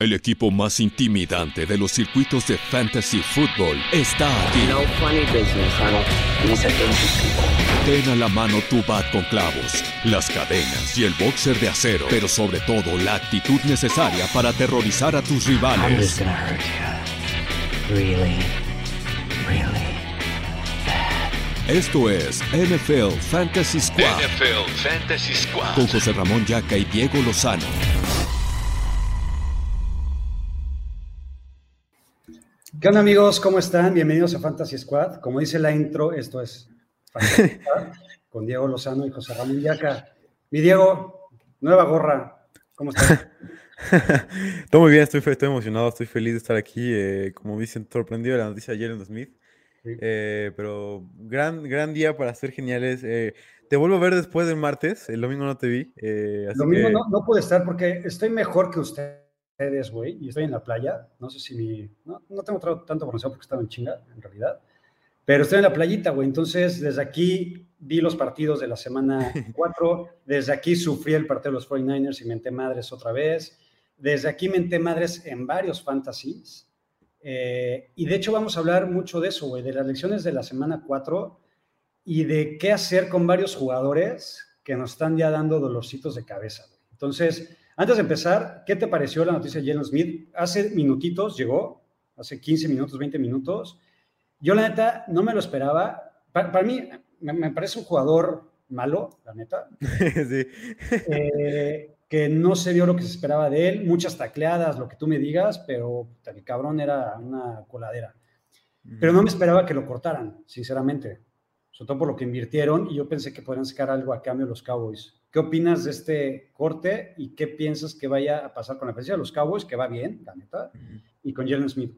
El equipo más intimidante de los circuitos de fantasy football está aquí. No funny business, honey. Ten a la mano tu bat con clavos, las cadenas y el boxer de acero, pero sobre todo la actitud necesaria para aterrorizar a tus rivales. Really, really. Esto es NFL Fantasy Squad NFL Fantasy Squad. con José Ramón Yaca y Diego Lozano. ¿Qué onda amigos? ¿Cómo están? Bienvenidos a Fantasy Squad. Como dice la intro, esto es Fantasy Squad con Diego Lozano y José Ramón Yaca. Mi Diego, nueva gorra. ¿Cómo estás? Todo muy bien, estoy, estoy emocionado, estoy feliz de estar aquí. eh, como dicen, sorprendido de la noticia de Jalen Smith. Sí. eh, pero gran, gran día para ser geniales. eh, te vuelvo a ver después del martes, el domingo no te vi. mismo que- no, no pude estar porque estoy mejor que ustedes, güey, y estoy en la playa. No sé si mi... No, no tengo tanto conocimiento porque estaba en chinga, en realidad. Pero estoy en la playita, güey. Entonces, desde aquí vi los partidos de la semana 4. Desde aquí sufrí el partido de los 49ers y menté madres otra vez. Desde aquí menté madres en varios fantasies. Eh, y de hecho vamos a hablar mucho de eso, güey, de las lecciones de la semana 4 y de qué hacer con varios jugadores que nos están ya dando dolorcitos de cabeza. güey. Entonces, antes de empezar, ¿qué te pareció la noticia de Jalen Smith? Hace minutitos llegó, hace 15 minutos, 20 minutos. Yo la neta no me lo esperaba. Pa- Para, mí me, me parece un jugador malo, la neta, sí. eh, que no se vio lo que se esperaba de él, muchas tacleadas, lo que tú me digas, pero el cabrón era una coladera. Pero no me esperaba que lo cortaran, sinceramente. Sobre todo por lo que invirtieron y yo pensé que podrían sacar algo a cambio los Cowboys. ¿Qué opinas de este corte y qué piensas que vaya a pasar con la defensa de los Cowboys, que va bien, la neta, y con Jalen Smith?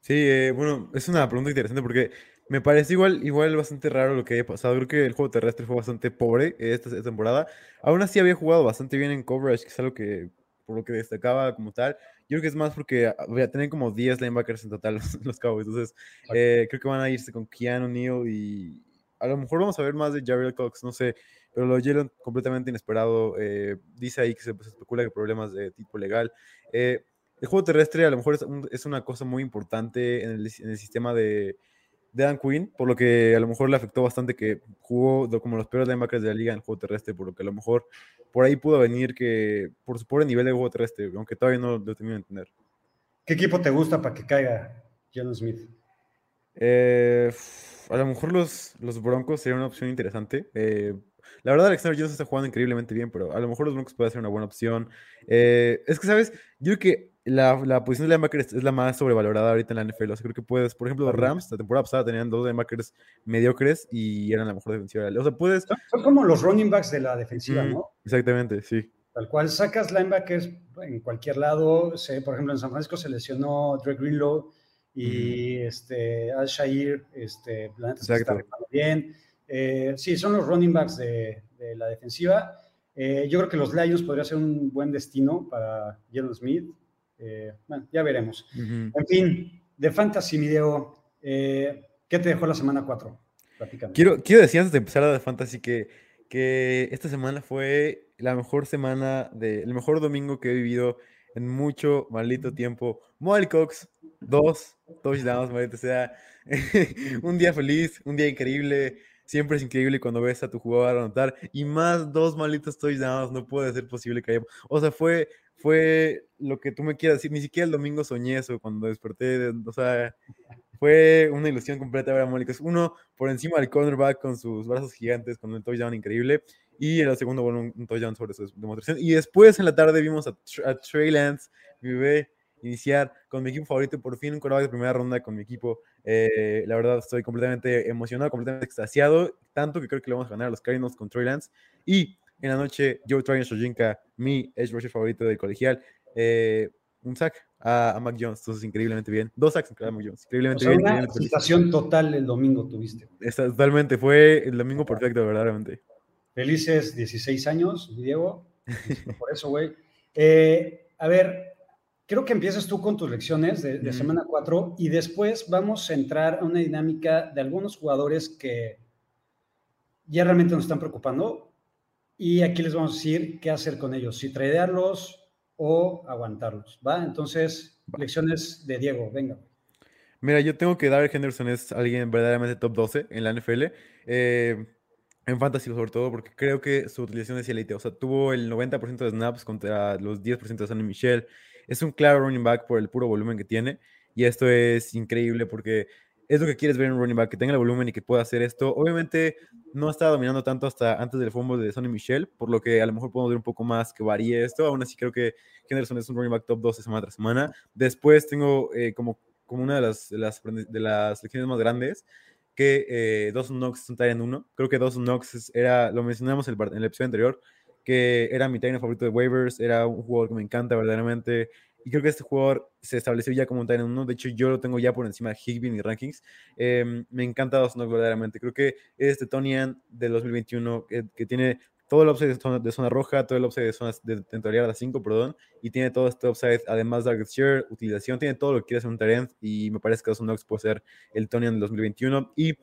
Sí, eh, bueno, es una pregunta interesante porque me parece igual, igual bastante raro lo que haya pasado. Creo que el juego terrestre fue bastante pobre eh, esta, esta temporada. Aún así había jugado bastante bien en coverage, que es algo que por lo que destacaba como tal. Yo creo que es más porque había tener como 10 linebackers en total los, los Cowboys. Entonces, eh, creo que van a irse con Keanu Neal y a lo mejor vamos a ver más de Jared Cox, no sé. Pero lo Jalen completamente inesperado. eh, dice ahí que se, se especula que problemas de tipo legal. Eh, el juego terrestre a lo mejor es, un- es una cosa muy importante en el, en el sistema de, de Dan Quinn, por lo que a lo mejor le afectó bastante que jugó como los peores linebackers de la liga en el juego terrestre, por lo que a lo mejor por ahí pudo venir que por su pobre nivel de juego terrestre, aunque todavía no lo termino de entender. ¿Qué equipo te gusta para que caiga Jalen Smith? Eh, a lo mejor los, los Broncos sería una opción interesante. Eh, la verdad, Alexander Jones está jugando increíblemente bien, pero a lo mejor los Broncos puede ser una buena opción. Eh, es que, ¿sabes? Yo creo que la, la posición de linebacker es, la más sobrevalorada ahorita en la NFL. O sea, creo que puedes, por ejemplo, los Rams, la temporada pasada tenían dos linebackers mediocres y eran la mejor defensiva. O sea, puedes. Son, como los running backs de la defensiva, Mm, ¿no? Exactamente, sí. Tal cual sacas linebackers en cualquier lado. Se, por ejemplo, en San Francisco se lesionó Dre Greenlow y este, Al Shair, este, la neta se está bien. Eh, sí, son los running backs de, de la defensiva. Eh, yo creo que los Lions podría ser un buen destino para Jalen Smith. Eh, bueno, ya veremos. Ujú. En fin, de Fantasy, mi Diego, eh, ¿qué te dejó la semana 4? Platícame. Quiero, quiero decir antes de empezar a de Fantasy que, que esta semana fue la mejor semana, de, el mejor domingo que he vivido en mucho maldito tiempo. Molly Cox, dos touchdowns, maldito sea. un día feliz, un día increíble. Siempre es increíble cuando ves a tu jugador anotar. Y más dos malditos touchdowns, no puede ser posible que haya. O sea, fue, fue lo que tú me quieras decir. Ni siquiera el domingo soñé eso cuando desperté. de- o sea, fue una ilusión completa ver a Cox. Uno por encima del cornerback con sus brazos gigantes, con un touchdown increíble. Y en el segundo, bueno, un, touchdown sobre su demostración. Y después en la tarde vimos a, a Trey Lance, mi bebé, iniciar con mi equipo favorito. Por fin un quarterback de primera ronda con mi equipo. Eh, la verdad, estoy completamente emocionado, completamente extasiado. Tanto que creo que le vamos a ganar a los Cardinals con Trey Lance. Y en la noche, Joe Tryon Shojinka, mi edge rusher favorito del colegial. eh, un sack a, a Mac Jones, entonces increíblemente bien. Dos sacks a Mac Jones, O increíblemente sea, bien. una increíblemente sensación total el domingo tuviste. Totalmente, fue el domingo perfecto, verdaderamente. Felices 16 años, Diego. Por eso, güey. Eh, a ver, creo que empiezas tú con tus lecciones de, de Ujú. semana 4 y después vamos a entrar a una dinámica de algunos jugadores que ya realmente nos están preocupando y aquí les vamos a decir qué hacer con ellos. Si tradearlos, o aguantarlos, ¿va? Entonces, lecciones de Diego, venga. Mira, yo tengo que dar Henderson es alguien verdaderamente top 12 en la NFL. Eh, en fantasy sobre todo, porque creo que su utilización es elite. O sea, tuvo el 90% de snaps contra los 10% de Sonny Michel. Es un claro running back por el puro volumen que tiene. Y esto es increíble porque es lo que quieres ver en un running back, que tenga el volumen y que pueda hacer esto. Obviamente no está dominando tanto hasta antes del fumble de Sonny Michel, por lo que a lo mejor podemos ver un poco más que varíe esto. Aún así creo que Henderson es un running back top 12 semana tras semana. Después tengo eh, como, como una de las, de las, de las lecciones más grandes que eh, Dawson Knox es un Tyrant 1. Creo que Dawson Knox era, lo mencionamos en el, episodio anterior, que era mi Tyrant favorito de waivers, era un jugador que me encanta verdaderamente. Y creo que este jugador se estableció ya como un Tyrant 1. De hecho, yo lo tengo ya por encima de Higby en mis rankings. Em, me encanta Knox verdaderamente. Creo que este Tonian del 2021 que tiene todo el upside de zona, roja, todo el upside de zona de temporada 5, perdón, y tiene todo este upside, además de target share, utilización, tiene todo lo que quiere hacer un Tyrant, y me parece que Dawson Knox puede ser el Tony en el 2021. Y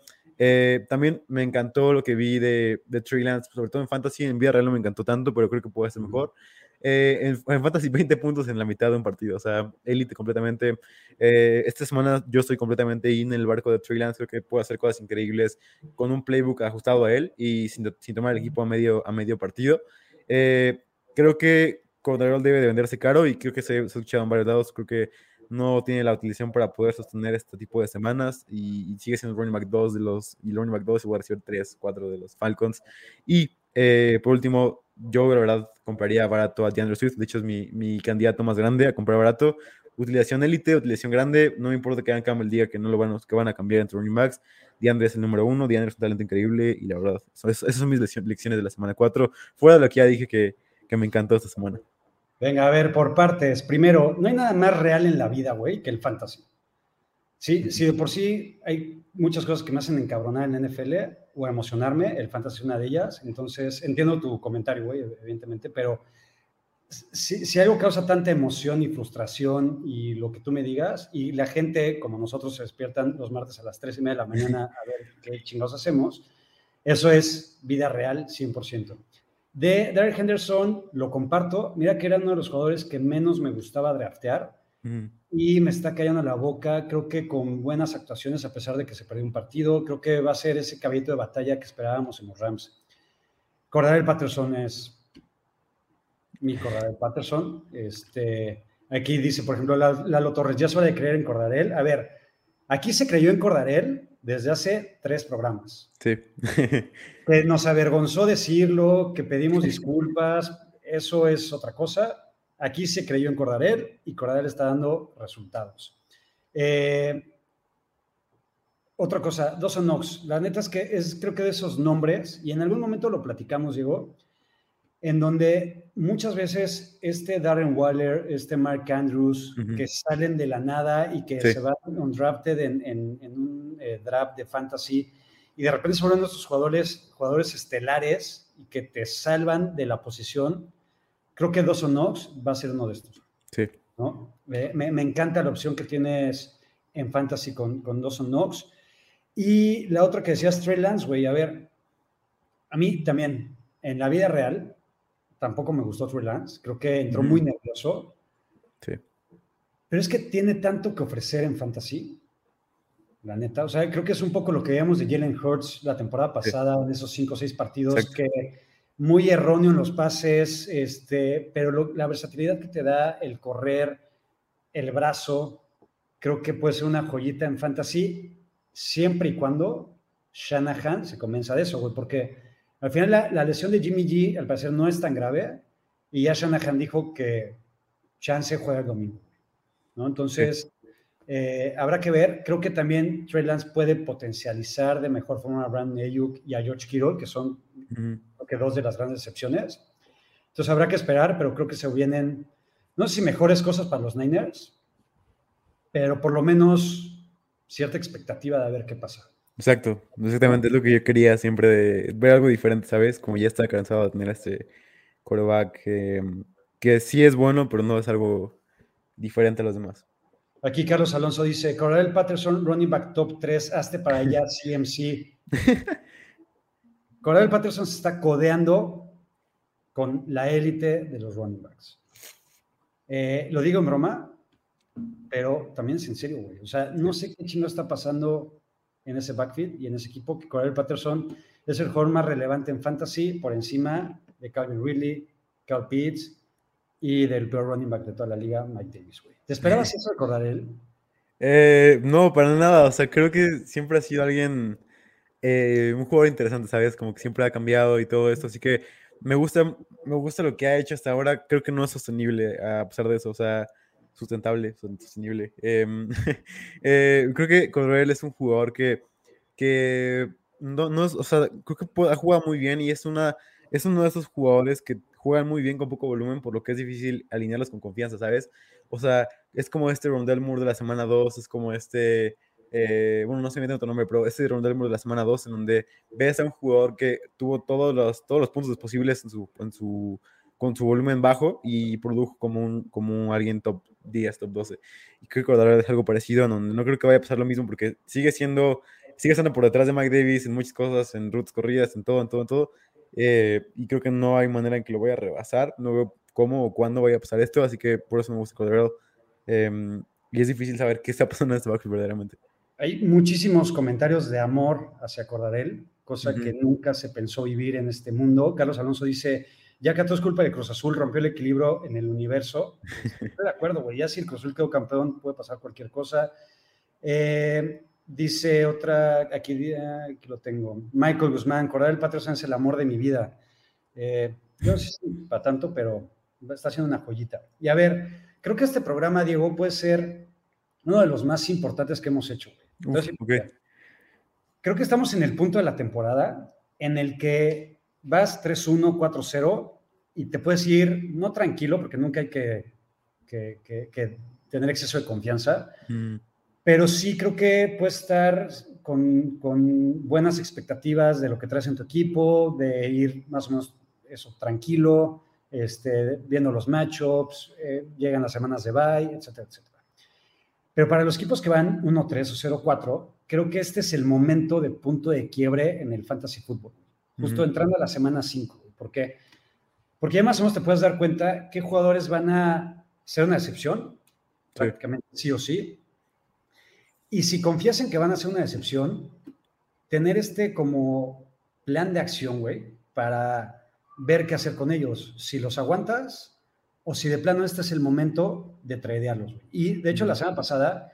eh, también me encantó lo que vi de, de Trey Lance, sobre todo en Fantasy, en vida real no me encantó tanto, pero creo que puede ser mejor. Eh, en, Fantasy 20 puntos en la mitad de un partido, o sea, élite completamente. Eh, esta semana yo estoy completamente in en el barco de Trey Lance, creo que puede hacer cosas increíbles con un playbook ajustado a él y sin, sin tomar el equipo a medio, a medio partido. Creo que Cordarol debe de venderse caro y creo que se, ha escuchado en varios lados, creo que no tiene la utilización para poder sostener este tipo de semanas y, sigue siendo el running back 2 de los, y running back 2 igual a recibir 3, 4 de los Falcons. Y por último, yo la verdad compraría barato a DeAndre Swift, de hecho es mi, mi candidato más grande a comprar barato. Utilización élite, utilización grande, no importa que cambio el día que no lo van, que van a cambiar entre running backs. DeAndre es el número uno, DeAndre es un talento increíble y la verdad, esas son mis lecciones de la semana 4, fuera de lo que ya dije que, que me encantó esta semana. Venga, a ver, por partes. Primero, no hay nada más real en la vida, güey, que el fantasy. Sí, sí, de por sí hay muchas cosas que me hacen encabronar en NFL o emocionarme, el fantasy es una de ellas, entonces entiendo tu comentario, güey, evidentemente, pero si, si, algo causa tanta emoción y frustración y lo que tú me digas, y la gente como nosotros se despiertan los martes a las 3 y media de la mañana a ver qué chingados hacemos, eso es vida real 100%. De Derek Henderson lo comparto, mira que era uno de los jugadores que menos me gustaba draftear, y me está callando la boca. Creo que con buenas actuaciones, a pesar de que se perdió un partido, creo que va a ser ese caballito de batalla que esperábamos en los Rams. Cordarel Patterson es mi Cordarel Patterson. Este, aquí dice, por ejemplo, Lalo Torres, ya suele creer en Cordarel. A ver, aquí se creyó en Cordarel desde hace tres programas. Sí. que nos avergonzó decirlo, que pedimos disculpas, eso es otra cosa Aquí se creyó en Cordarel y Cordarel está dando resultados. Eh, otra cosa, Dawson Knox. La neta es que es, creo que de esos nombres, y en algún momento lo platicamos, Diego, en donde muchas veces este Darren Waller, este Mark Andrews, que salen de la nada y que se van undrafted en, en, un eh, draft de fantasy, y de repente se vuelven estos jugadores, jugadores estelares y que te salvan de la posición Creo que Dawson Knox va a ser uno de estos. Sí. ¿no? Me, encanta la opción que tienes en Fantasy con, con Dawson Knox. Y la otra que decías, Trey Lance, güey, a ver, a mí también, en la vida real, tampoco me gustó Trey Lance. Creo que entró muy nervioso. Sí. Pero es que tiene tanto que ofrecer en Fantasy. La neta, o sea, creo que es un poco lo que veíamos de Jalen Hurts la temporada pasada, de esos cinco o seis partidos que muy erróneo en los pases, este, pero la versatilidad que te da el correr, el brazo, creo que puede ser una joyita en fantasy, siempre y cuando Shanahan se convenza de eso, güey, porque al final la, lesión de Jimmy G, al parecer, no es tan grave, y ya Shanahan dijo que Chance juega el domingo, ¿no? Entonces, eh, habrá que ver, creo que también Trey Lance puede potencializar de mejor forma a Brandon Ayuk y a George Kittle, que son que dos de las grandes excepciones. Entonces habrá que esperar, pero creo que se vienen, no sé si mejores cosas para los Niners, pero por lo menos cierta expectativa de ver qué pasa. Exacto, exactamente es lo que yo quería siempre de ver algo diferente, ¿sabes? Como ya está cansado de tener este quarterback que sí es bueno, pero no es algo diferente a los demás. Aquí Carlos Alonso dice, Coronel Patterson, running back top 3, hazte para allá CMC. Cordell Patterson se está codeando con la élite de los running backs. Eh, lo digo en broma, pero también es en serio, güey. O sea, no sé qué chingo está pasando en ese backfield y en ese equipo, que Cordell Patterson es el jugador más relevante en fantasy por encima de Calvin Ridley, Carl Pitts y del peor running back de toda la liga, Mike Davis, güey. ¿Te esperabas eso de él? Eh, no, para nada. O sea, creo que siempre ha sido alguien, eh, un jugador interesante, ¿sabes? Como que siempre ha cambiado y todo esto. Así que me gusta, me gusta lo que ha hecho hasta ahora. Creo que no es sostenible a pesar de eso. O sea, sustentable, sostenible. Em, eh, creo que Cordell es un jugador que, que no, no es, o sea, creo que ha jugado muy bien y es una es uno de esos jugadores que juegan muy bien con poco volumen, por lo que es difícil alinearlos con confianza, ¿sabes? O sea, es como este Rondell Moore de la semana 2, es como este, eh, bueno, no sé bien otro nombre, pero este Rondell Moore de la semana 2, en donde ves a un jugador que tuvo todos los, todos los puntos posibles en su, en su, con su volumen bajo y produjo como un, como alguien top 10, top 12. Y creo que ahora es algo parecido, no, no creo que vaya a pasar lo mismo porque sigue siendo, sigue estando por detrás de Mike Davis en muchas cosas, en rutas corridas, en todo, en todo, en todo eh, y creo que no hay manera en que lo voy a rebasar. No veo cómo o cuándo vaya a pasar esto, así que por eso me gusta Cordero. Em, y es difícil saber qué está pasando en este backfield verdaderamente. Hay muchísimos comentarios de amor hacia Cordarel, cosa que nunca se pensó vivir en este mundo. Carlos Alonso dice, ya que a todo es culpa de Cruz Azul, rompió el equilibrio en el universo. Estoy de acuerdo, güey, ya si el Cruz Azul quedó campeón, puede pasar cualquier cosa. Eh, Dice otra, aquí, aquí, lo tengo, Michael Guzmán, Cordell Patterson es el amor de mi vida. Eh, yo no sé si para tanto, pero está haciendo una joyita. Y a ver, creo que este programa, Diego, puede ser uno de los más importantes que hemos hecho. Creo que estamos en el punto de la temporada en el que vas 3-1, 4-0 y te puedes ir, no tranquilo, porque nunca hay que, que, tener exceso de confianza, mm pero sí creo que puedes estar con, con, buenas expectativas de lo que traes en tu equipo, de ir más o menos eso, tranquilo, este, viendo los matchups, eh, llegan las semanas de bye, etcétera, etcétera. Pero para los equipos que van 1-3 o 0-4, creo que este es el momento de punto de quiebre en el fantasy fútbol, justo entrando a la semana 5. ¿Por qué? Porque ya más o menos te puedes dar cuenta qué jugadores van a ser una excepción, prácticamente sí o sí, y si confías en que van a ser una decepción, tener este como plan de acción, güey, para ver qué hacer con ellos. Si los aguantas o si de plano este es el momento de tradearlos. Y de hecho, la semana pasada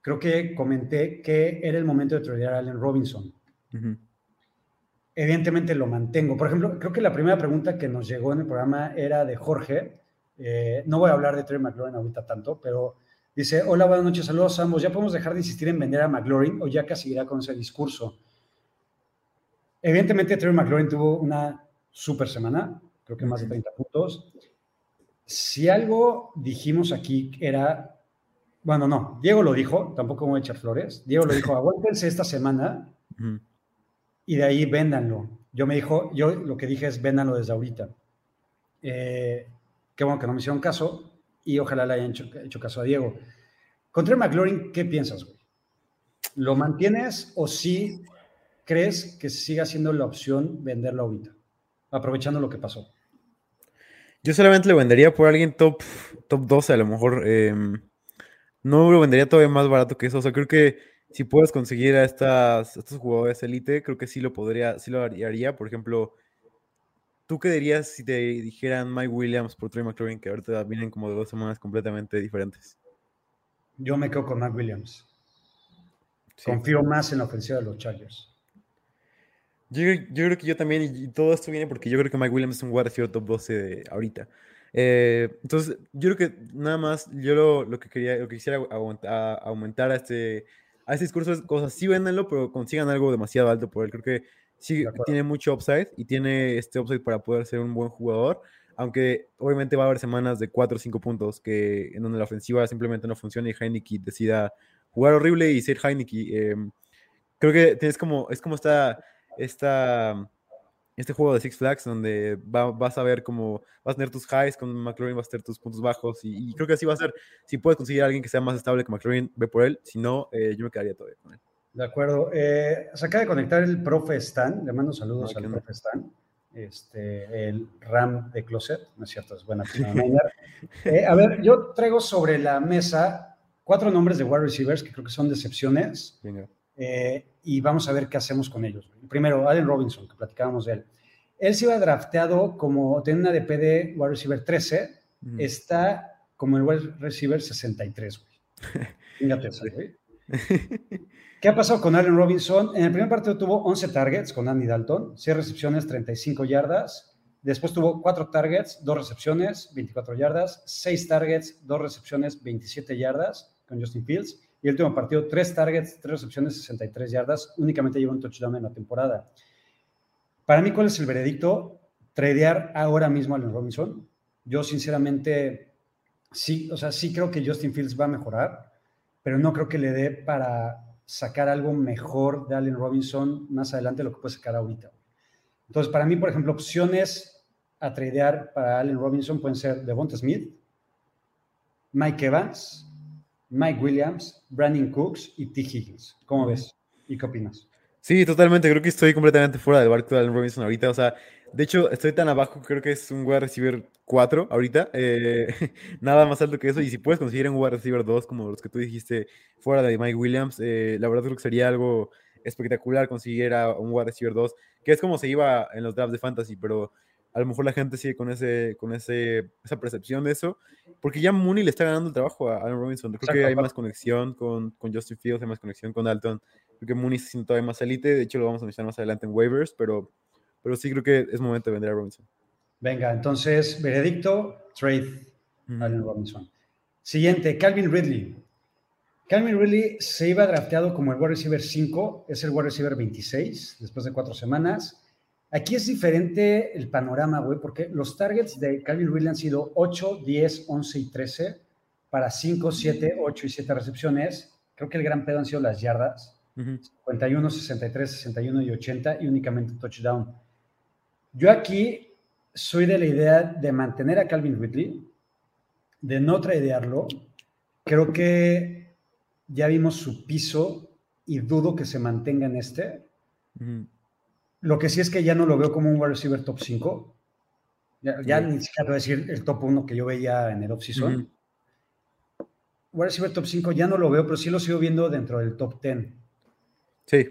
creo que comenté que era el momento de tradear a Allen Robinson. Evidentemente lo mantengo. Por ejemplo, creo que la primera pregunta que nos llegó en el programa era de Jorge. Eh, no voy a hablar de Trey McLaurin ahorita tanto, pero Dice, hola, buenas noches, saludos a ambos. ¿Ya podemos dejar de insistir en vender a McLaurin o ya casi irá con ese discurso? Evidentemente, Trevor McLaurin tuvo una super semana, creo que más de 30 puntos. Si algo dijimos aquí era, bueno, no, Diego lo dijo, tampoco voy a echar flores. Diego lo dijo, aguántense esta semana y de ahí véndanlo. Yo me dijo, yo lo que dije es véndanlo desde ahorita. Eh, qué bueno que no me hicieron caso y ojalá le hayan hecho, caso a Diego. Contra McLaurin, ¿qué piensas, güey? ¿Lo mantienes o sí crees que siga siendo la opción venderlo ahorita, aprovechando lo que pasó? Yo solamente lo vendería por alguien top, top 12, a lo mejor. Em, no lo vendería todavía más barato que eso. O sea, creo que si puedes conseguir a, estas, estos jugadores elite, creo que sí lo podría, sí lo haría. Por ejemplo, ¿Tú qué dirías si te dijeran Mike Williams por Trey McLaurin, que ahorita vienen como de dos semanas completamente diferentes? Yo me quedo con Mike Williams. Confío más en la ofensiva de los Chargers. Yo, creo que yo también, y, todo esto viene porque yo creo que Mike Williams es un wide top 12 de ahorita. Eh, entonces, yo creo que nada más, yo lo, que quería, lo que quisiera aumentar a este, a este discurso es cosas, sí véndanlo, pero consigan algo demasiado alto por él. Creo que sí tiene mucho upside y tiene este upside para poder ser un buen jugador, aunque obviamente va a haber semanas de 4 o 5 puntos que en donde la ofensiva simplemente no funciona y Heineke decida jugar horrible y ser Heineke. Em, creo que tienes como, es como esta, esta, este juego de Six Flags donde vas a ver cómo vas a tener tus highs con McLaurin, vas a tener tus puntos bajos y, creo que así va a ser. Si puedes conseguir a alguien que sea más estable que McLaurin, ve por él. Si no, eh, yo me quedaría todavía con él. De acuerdo. Eh, se acaba de conectar el profe Stan. Le mando saludos al profe Stan. este, el RAM de Closet, no es cierto, es buena. eh, a ver, yo traigo sobre la mesa cuatro nombres de wide receivers que creo que son decepciones. Eh, y vamos a ver qué hacemos con ellos. Primero, Allen Robinson, que platicábamos de él. Él se iba drafteado como, tiene una DP wide receiver 13, está como el wide receiver 63, güey. Fíjate eso, güey. ¿Qué ha pasado con Allen Robinson? En el primer partido tuvo 11 targets con Andy Dalton, 6 recepciones, 35 yardas. Después tuvo 4 targets, 2 recepciones, 24 yardas, 6 targets, 2 recepciones, 27 yardas con Justin Fields. Y el último partido, 3 targets, 3 recepciones, 63 yardas. Únicamente lleva un touchdown en la temporada. Para mí, ¿cuál es el veredicto? Tradear ahora mismo a Allen Robinson. Yo, sinceramente, sí, o sea, sí creo que Justin Fields va a mejorar, pero no creo que le dé para sacar algo mejor de Allen Robinson más adelante de lo que puede sacar ahorita. Entonces, para mí, por ejemplo, opciones a tradear para Allen Robinson pueden ser Devonta Smith, Mike Evans, Mike Williams, Brandon Cooks y T. Higgins. ¿Cómo ves? ¿Y qué opinas? Sí, totalmente. Creo que estoy completamente fuera del barco de Allen Robinson ahorita. O sea, de hecho, estoy tan abajo, creo que es un wide receiver 4 ahorita. Eh, nada más alto que eso. Y si puedes conseguir un wide receiver 2, como los que tú dijiste, fuera de Mike Williams, eh, la verdad creo que sería algo espectacular conseguir a un wide receiver 2, que es como se iba en los drafts de fantasy, pero a lo mejor la gente sigue con, ese, con ese, esa percepción de eso, porque ya Mooney le está ganando el trabajo a Allen Robinson. Creo que hay más conexión con, con Justin Fields, hay más conexión con Dalton. Creo que Mooney se siente todavía más elite. De hecho, lo vamos a mencionar más adelante en waivers, pero pero sí creo que es momento de vender a Robinson. Venga, entonces, veredicto, trade Allen Robinson. Siguiente, Calvin Ridley. Calvin Ridley se iba drafteado como el wide receiver 5, es el wide receiver 26 después de cuatro semanas. Aquí es diferente el panorama, güey, porque los targets de Calvin Ridley han sido 8, 10, 11 y 13 para 5, 7, 8 y 7 recepciones. Creo que el gran pedo han sido las yardas. 51, 63, 61 y 80 y únicamente touchdown. Yo aquí soy de la idea de mantener a Calvin Ridley, de no tradearlo. Creo que ya vimos su piso y dudo que se mantenga en este. Lo que sí es que ya no lo veo como un wide receiver top 5. Ya, ni siquiera voy a decir el top 1 que yo veía en el off-season. Wide receiver top 5 ya no lo veo, pero sí lo sigo viendo dentro del top 10. Sí.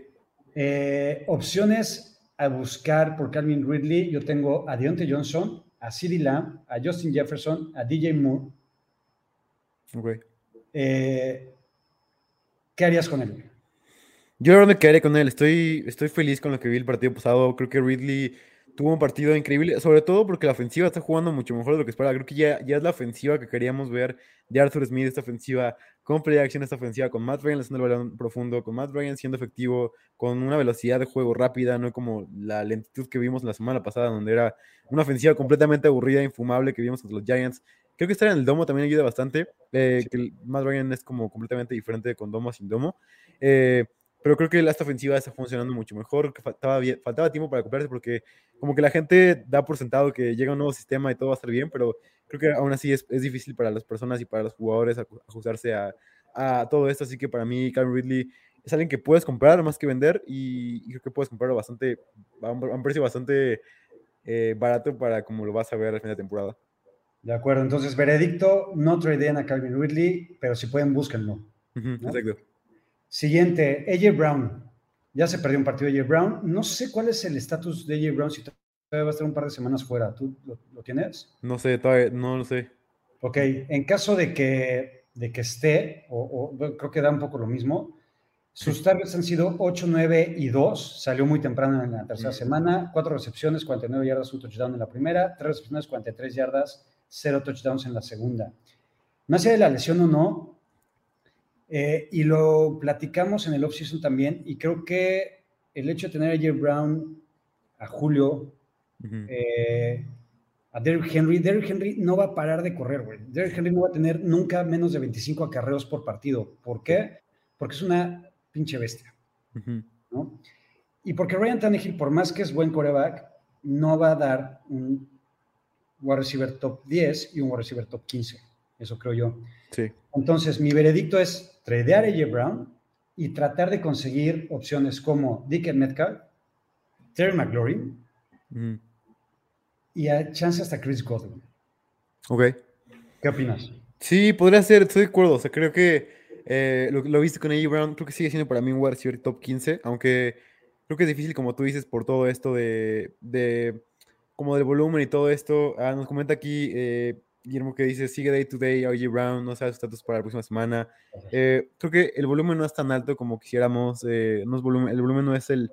Eh, opciones a buscar por Calvin Ridley, yo tengo a Deontay Johnson, a CeeDee Lamb, a Justin Jefferson, a DJ Moore. Eh, ¿Qué harías con él? Yo ahora me quedaré con él. Estoy, estoy feliz con lo que vi el partido pasado. Creo que Ridley tuvo un partido increíble, sobre todo porque la ofensiva está jugando mucho mejor de lo que esperaba. Creo que ya, ya es la ofensiva que queríamos ver de Arthur Smith, esta ofensiva con acción esta ofensiva, con Matt Ryan haciendo el balón profundo, con Matt Ryan siendo efectivo, con una velocidad de juego rápida, no como la lentitud que vimos la semana pasada, donde era una ofensiva completamente aburrida, infumable que vimos contra los Giants. Creo que estar en el domo también ayuda bastante, eh, que Matt Ryan es como completamente diferente con domo a sin domo. Eh, pero creo que esta ofensiva está funcionando mucho mejor, que faltaba, faltaba tiempo para comprarse porque como que la gente da por sentado que llega un nuevo sistema y todo va a estar bien, pero creo que aún así es, es difícil para las personas y para los jugadores ajustarse a, a, todo esto, así que para mí Calvin Ridley es alguien que puedes comprar más que vender y, creo que puedes comprarlo bastante, a un, precio bastante eh, barato para como lo vas a ver al final de temporada. De acuerdo, entonces veredicto, no traden a Calvin Ridley, pero si pueden búsquenlo. Exacto. Siguiente, AJ Brown. Ya se perdió un partido de AJ Brown. No sé cuál es el estatus de AJ Brown, si todavía va a estar un par de semanas fuera. ¿Tú lo, tienes? No sé, todavía no lo sé. Ok, en caso de que, de que esté, o, creo que da un poco lo mismo, sus targets han sido 8, 9 y 2. Salió muy temprano en la tercera semana. 4 recepciones, 49 yardas, un touchdown en la primera. 3 recepciones, 43 yardas, 0 touchdowns en la segunda. Más allá de la lesión o no, eh, y lo platicamos en el offseason también, y creo que el hecho de tener a Jerry Brown, a Julio, eh, a Derrick Henry, Derrick Henry no va a parar de correr, güey. Derrick Henry no va a tener nunca menos de 25 acarreos por partido. ¿Por qué? Porque es una pinche bestia. ¿no? Y porque Ryan Tannehill, por más que es buen coreback, no va a dar un wide receiver top 10 y un wide receiver top 15. Eso creo yo. Sí. Entonces, mi veredicto es tradear a AJ Brown y tratar de conseguir opciones como Dick Metcalf, Terry McLaurin y a chance hasta Chris Godwin. Ok. ¿Qué opinas? Sí, podría ser, estoy de acuerdo. O sea, creo que eh, lo, lo viste con AJ Brown, creo que sigue siendo para mí un wide receiver top 15, aunque creo que es difícil, como tú dices, por todo esto de, de como del volumen y todo esto. Ah, nos comenta aquí eh, Guillermo que dice, sigue day to day, AJ Brown, no sabe su estatus para la próxima semana. Eh, creo que el volumen no es tan alto como quisiéramos, eh, no es volumen, el volumen no es el,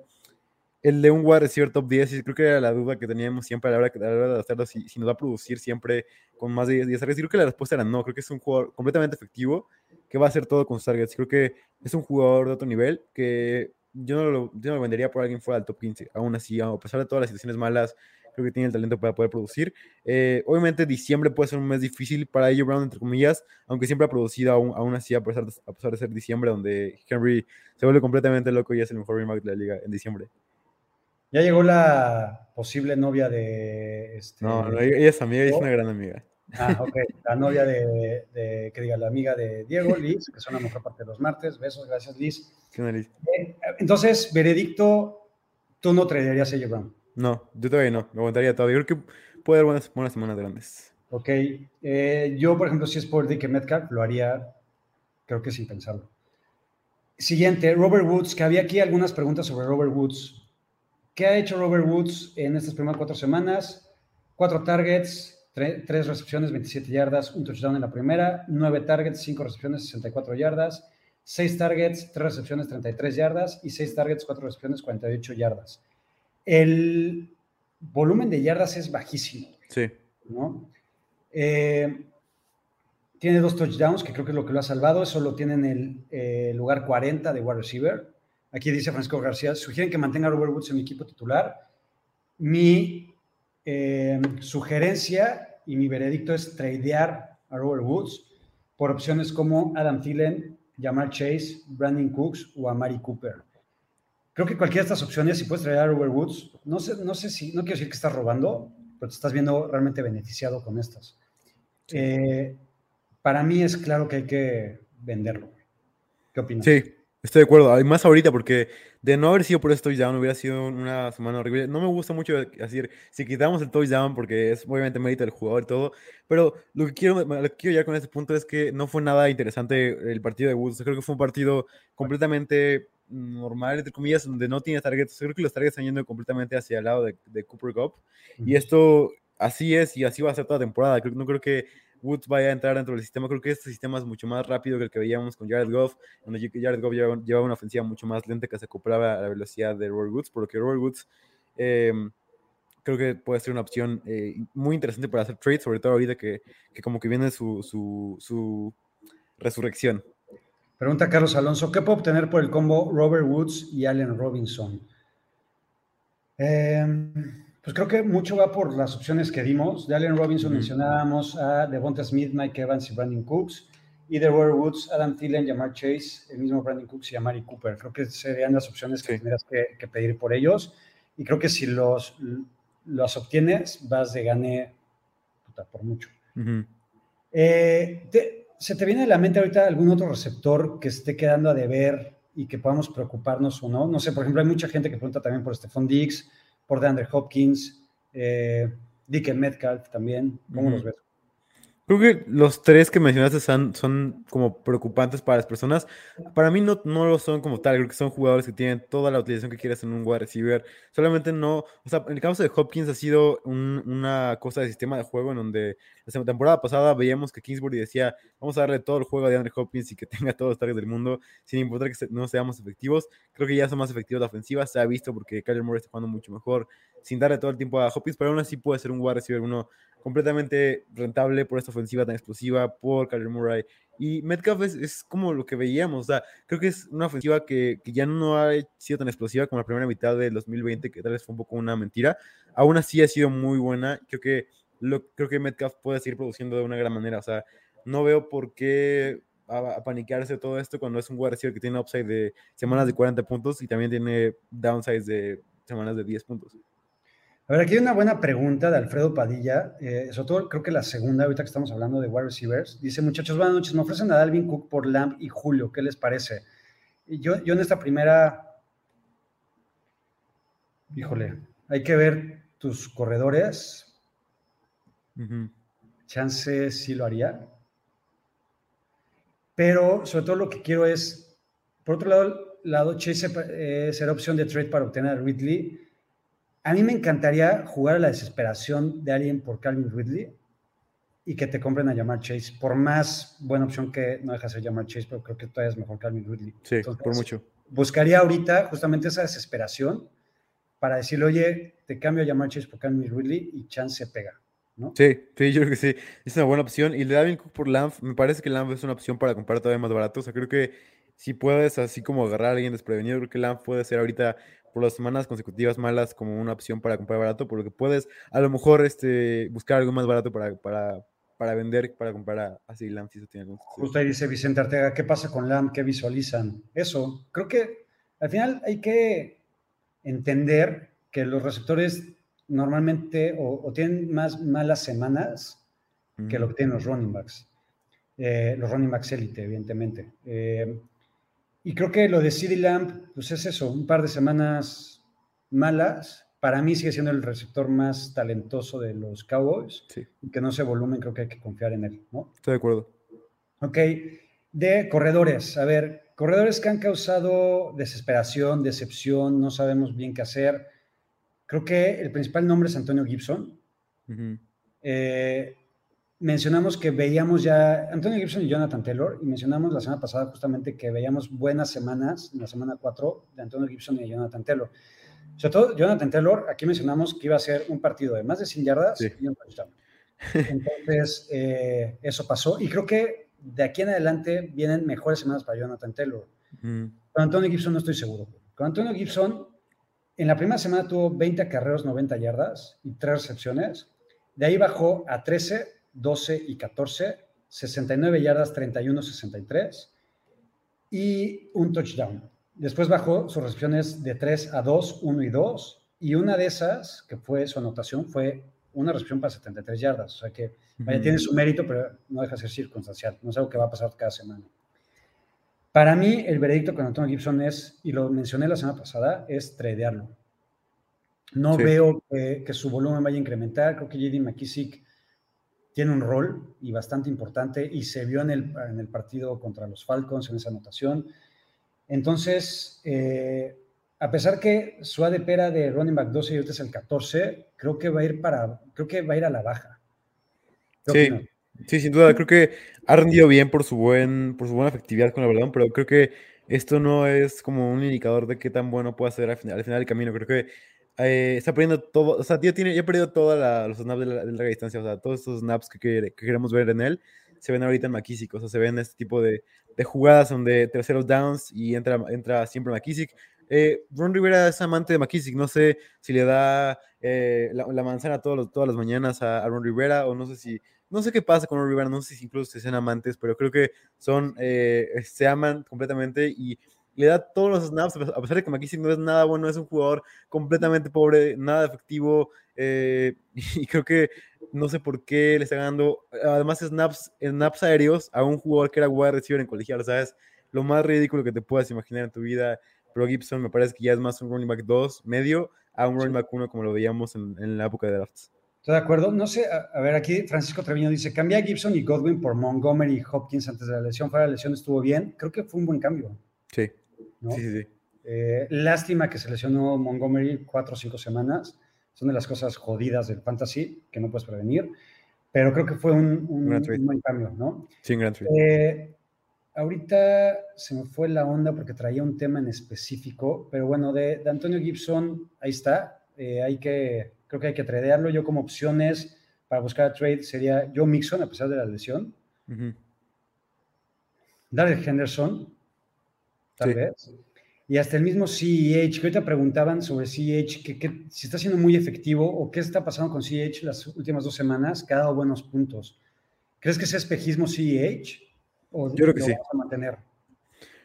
el de un wide receiver top 10, y creo que era la duda que teníamos siempre a la hora, a la hora de hacerlo, si, si, nos va a producir siempre con más de 10 targets. Y creo que la respuesta era no, creo que es un jugador completamente efectivo que va a hacer todo con sus targets. Creo que es un jugador de otro nivel que yo no lo, yo no lo vendería por alguien fuera del top 15. Aún así, a pesar de todas las situaciones malas, creo que tiene el talento para poder producir. Eh, obviamente, diciembre puede ser un mes difícil para AJ Brown, entre comillas, aunque siempre ha producido aún, aún así, a pesar, de, a pesar de ser diciembre, donde Henry se vuelve completamente loco y es el mejor running de la liga en diciembre. Ya llegó la posible novia de. Este... No, no, ella es amiga, ella es una gran amiga. Ah, ok. La novia de, de, que diga, la amiga de Diego, Liz, que son la mejor parte de los martes. Besos, gracias, Liz. ¿Qué Liz? Eh, entonces, veredicto, tú no traerías a AJ Brown. No, yo todavía no, me aguantaría todavía. Yo creo que puede haber buenas, buenas semanas grandes. Ok. Eh, yo, por ejemplo, si es por DK Metcalf, lo haría, creo que sin pensarlo. Siguiente, Robert Woods, que había aquí algunas preguntas sobre Robert Woods. ¿Qué ha hecho Robert Woods en estas primeras cuatro semanas? Cuatro targets, tres recepciones, 27 yardas, un touchdown en la primera, nueve targets, cinco recepciones, 64 yardas, seis targets, tres recepciones, 33 yardas y seis targets, cuatro recepciones, 48 yardas. El volumen de yardas es bajísimo. Sí. ¿no? Eh, tiene dos touchdowns, que creo que es lo que lo ha salvado. Eso lo tiene en el eh, lugar 40 de wide receiver. Aquí dice Francisco García, sugieren que mantenga a Robert Woods en mi equipo titular. Mi eh, sugerencia y mi veredicto es tradear a Robert Woods por opciones como Adam Thielen, Jamar Chase, Brandon Cooks o Amari Cooper. Creo que cualquiera de estas opciones, si puedes traer a Robert Woods, no sé, no sé si, no quiero decir que estás robando, pero te estás viendo realmente beneficiado con estas. Sí. Eh, para mí es claro que hay que venderlo. ¿Qué opinas? Sí, estoy de acuerdo. Además ahorita, porque de no haber sido por este touchdown hubiera sido una semana horrible. No me gusta mucho decir si quitamos el touchdown porque es obviamente mérito del jugador y todo, pero lo que quiero, lo que quiero ya con este punto es que no fue nada interesante el partido de Woods. Creo que fue un partido completamente normal, entre comillas, donde no tiene targets. Creo que los targets están yendo completamente hacia el lado de, de Cooper Cup. Y esto así es y así va a ser toda temporada. Creo, no creo que Woods vaya a entrar dentro del sistema. Creo que este sistema es mucho más rápido que el que veíamos con Jared Goff, donde Jared Goff llevaba, llevaba una ofensiva mucho más lenta que se acoplaba a la velocidad de Robert Woods, por lo que Robert Woods eh, creo que puede ser una opción eh, muy interesante para hacer trades, sobre todo ahorita que, que como que viene su, su, su, resurrección. Pregunta Carlos Alonso, ¿qué puedo obtener por el combo Robert Woods y Allen Robinson? Eh, pues creo que mucho va por las opciones que dimos. De Allen Robinson mencionábamos a Devonta Smith, Mike Evans y Brandon Cooks. Y de Robert Woods, Adam Thielen, Jamar Chase, el mismo Brandon Cooks y Amari Cooper. Creo que serían las opciones que sí. tendrías que, que, pedir por ellos. Y creo que si los, los obtienes, vas de gane puta, por mucho. Eh, te, ¿Se te viene a la mente ahorita algún otro receptor que esté quedando a deber y que podamos preocuparnos o no? No sé, por ejemplo, hay mucha gente que pregunta también por Stephon Diggs, por DeAndre Hopkins, eh, Dick Metcalf también. ¿Cómo los ves? Creo que los tres que mencionaste son, son, como preocupantes para las personas. Para mí no, no lo son como tal. Creo que son jugadores que tienen toda la utilización que quieres en un wide receiver. Solamente no. O sea, en el caso de Hopkins ha sido un, una cosa de sistema de juego en donde la temporada pasada veíamos que Kingsbury decía: Vamos a darle todo el juego a DeAndre Hopkins y que tenga todos los targets del mundo, sin importar que no seamos efectivos. Creo que ya son más efectivos la ofensiva. Se ha visto porque Kyler Murray está jugando mucho mejor sin darle todo el tiempo a Hopkins, pero aún así puede ser un wide receiver uno completamente rentable por esta ofensiva tan explosiva, por Kyler Murray. Y Metcalf es, es, como lo que veíamos, o sea, creo que es una ofensiva que, que, ya no ha sido tan explosiva como la primera mitad del 2020, que tal vez fue un poco una mentira. Aún así ha sido muy buena. Creo que, lo, creo que Metcalf puede seguir produciendo de una gran manera. O sea, no veo por qué a, a paniquearse todo esto cuando es un wide que tiene upside de semanas de 40 puntos y también tiene downsides de semanas de 10 puntos. A ver, aquí hay una buena pregunta de Alfredo Padilla, eh, sobre todo creo que la segunda, ahorita que estamos hablando de wide receivers. Dice, muchachos, buenas noches, me ofrecen a Dalvin Cook por Lamb y Julio, ¿qué les parece? Y yo, yo en esta primera, híjole, hay que ver tus corredores, chance sí lo haría. Pero sobre todo lo que quiero es, por otro lado, lado Chase eh, será opción de trade para obtener a Ridley. A mí me encantaría jugar a la desesperación de alguien por Calvin Ridley y que te compren a llamar Chase. Por más buena opción que no deja de ser llamar Chase, pero creo que todavía es mejor Calvin Ridley. Sí, Entonces, por mucho. Buscaría ahorita justamente esa desesperación para decirle, oye, te cambio a llamar Chase por Calvin Ridley y chance pega. ¿no? Sí, sí, yo creo que sí. Es una buena opción. Y le Dalvin Cook por Lamb, me parece que Lamb es una opción para comprar todavía más barato. O sea, creo que si puedes así como agarrar a alguien desprevenido, creo que Lamb puede ser ahorita por las semanas consecutivas malas como una opción para comprar barato, por lo que puedes a lo mejor este, buscar algo más barato para, para, para vender, para comprar a, así Lamb, si eso tiene algún sentido. Justo ahí dice Vicente Arteaga, ¿qué pasa con LAM? ¿Qué visualizan? Eso, creo que al final hay que entender que los receptores normalmente o, o tienen más malas semanas que lo que tienen los running backs. Eh, los running backs élite, evidentemente. Eh, y creo que lo de CeeDee Lamb, pues es eso, un par de semanas malas. Para mí sigue siendo el receptor más talentoso de los Cowboys. Sí, Y que no se volumen, creo que hay que confiar en él, ¿no? estoy de acuerdo. Ok, de corredores. A ver, corredores que han causado desesperación, decepción, no sabemos bien qué hacer. Creo que el principal nombre es Antonio Gibson. Ujú. Eh, mencionamos que veíamos ya Antonio Gibson y Jonathan Taylor, y mencionamos la semana pasada justamente que veíamos buenas semanas, en la semana 4, de Antonio Gibson y Jonathan Taylor. Sobre todo, Jonathan Taylor, aquí mencionamos que iba a ser un partido de más de 100 yardas Sí. y un touchdown. Entonces, eh, eso pasó, y creo que de aquí en adelante vienen mejores semanas para Jonathan Taylor. Con Antonio Gibson no estoy seguro. Con Antonio Gibson, en la primera semana tuvo 20 acarreos, 90 yardas y 3 recepciones. De ahí bajó a 13, 12 y 14, 69 yardas, 31, 63 y un touchdown. Después bajó sus recepciones de 3 a 2, 1 y 2. Y una de esas, que fue su anotación, fue una recepción para 73 yardas. O sea que vaya, Ujú. tiene su mérito, pero no deja de ser circunstancial. No es algo que va a pasar cada semana. Para mí, el veredicto con Antonio Gibson es, y lo mencioné la semana pasada, es tradearlo. No Sí. veo que, que su volumen vaya a incrementar. Creo que JD McKissick tiene un rol y bastante importante y se vio en el, en el partido contra los Falcons en esa anotación. Entonces, eh, a pesar que su ADP era de running back 12 y ahorita es el 14, creo que va a ir para, creo que va a ir a la baja. ¿Qué Sí, sí, sin duda, creo que ha rendido bien por su buen, por su buena efectividad con el balón, pero creo que esto no es como un indicador de qué tan bueno puede ser al final, al final del camino. Creo que eh, está perdiendo todo, o sea, ya tiene, ya ha perdido todos los snaps de, la- de larga distancia, o sea, todos estos snaps que, que queremos ver en él se ven ahorita en McKissick, o sea, se ven este tipo de, de jugadas donde terceros downs y entra, entra siempre McKissick. Eh, Ron Rivera es amante de McKissick, no sé si le da eh, la, la manzana todos los- todas las mañanas a, a Ron Rivera o no sé si, no sé qué pasa con Ron Rivera, no sé si incluso se sean amantes, pero creo que son, eh, se aman completamente y le da todos los snaps, a pesar de que McKissick no es nada bueno, es un jugador completamente pobre, nada efectivo, eh, y creo que no sé por qué le está ganando, además snaps, snaps aéreos a un jugador que era wide receiver en colegial, ¿sabes? Lo más ridículo que te puedas imaginar en tu vida, pero Gibson me parece que ya es más un running back 2 medio a un running back 1 como lo veíamos en, en la época de drafts. Estoy de acuerdo. No sé, a, a ver, aquí Francisco Treviño dice, cambia a Gibson y Godwin por Montgomery y Hopkins antes de la lesión. Fuera de la lesión estuvo bien. Creo que fue un buen cambio. Sí, ¿no? sí, sí. Eh, lástima que se lesionó Montgomery cuatro o cinco semanas. Son de las cosas jodidas del fantasy que no puedes prevenir. Pero creo que fue un, un- un buen cambio, ¿no? Sí, un gran. Eh, ahorita se me fue la onda porque traía un tema en específico, pero bueno, de, de Antonio Gibson, ahí está. Eh, hay que, creo que hay que tradearlo. Yo como opciones para buscar trade sería Joe Mixon, a pesar de la lesión. Ujú. Darrell Henderson, tal Sí. vez. Y hasta el mismo CEH, que ahorita preguntaban sobre CEH, que, que si está siendo muy efectivo o qué está pasando con CEH las últimas dos semanas, que ha dado buenos puntos. ¿Crees que es espejismo CEH? ¿O Yo creo que sí. a mantener?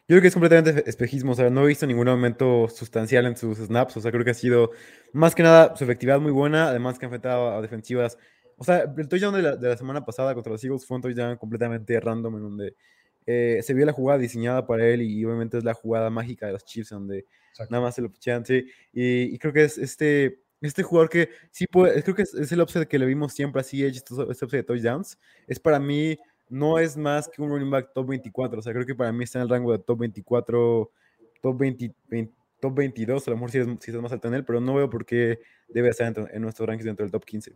Yo creo que es completamente espe- espejismo, o sea, no he visto ningún aumento sustancial en sus snaps, o sea, creo que ha sido más que nada su efectividad muy buena, además que ha enfrentado a defensivas, o sea, el touchdown de la, de la semana pasada contra los Eagles fue un touchdown completamente random en donde eh, se vio la jugada diseñada para él y, obviamente es la jugada mágica de los Chiefs donde Exacto. nada más se lo pichean, sí, y, y creo que es este, Este jugador que sí puede, creo que es, es el upset que le vimos siempre así, este upset de touchdowns, es para mí, no es más que un running back top 24, o sea, creo que para mí está en el rango de top 24, top 20, 20 top 22, a lo mejor si es, si es más alto en él, pero no veo por qué debe estar en, en nuestro ranking dentro del top 15.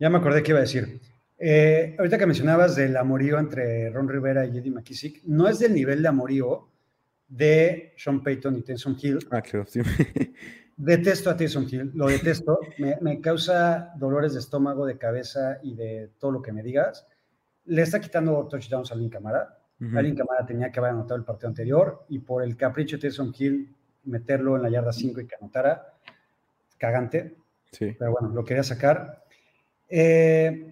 Ya me acordé que iba a decir. Eh, ahorita que mencionabas del amorío entre Ron Rivera y Eddie McKissick, no es del nivel de amorío de Sean Payton y Tyson Hill. Ah, claro, sí. Detesto a Tyson Hill, lo detesto. Me, me, causa dolores de estómago, de cabeza y de todo lo que me digas. Le está quitando touchdowns a Alvin Camara. Uh -huh. Camara tenía que haber anotado el partido anterior y por el capricho de Tyson Hill meterlo en la yarda 5 y que anotara, cagante. Sí. Pero bueno, lo quería sacar. Eh,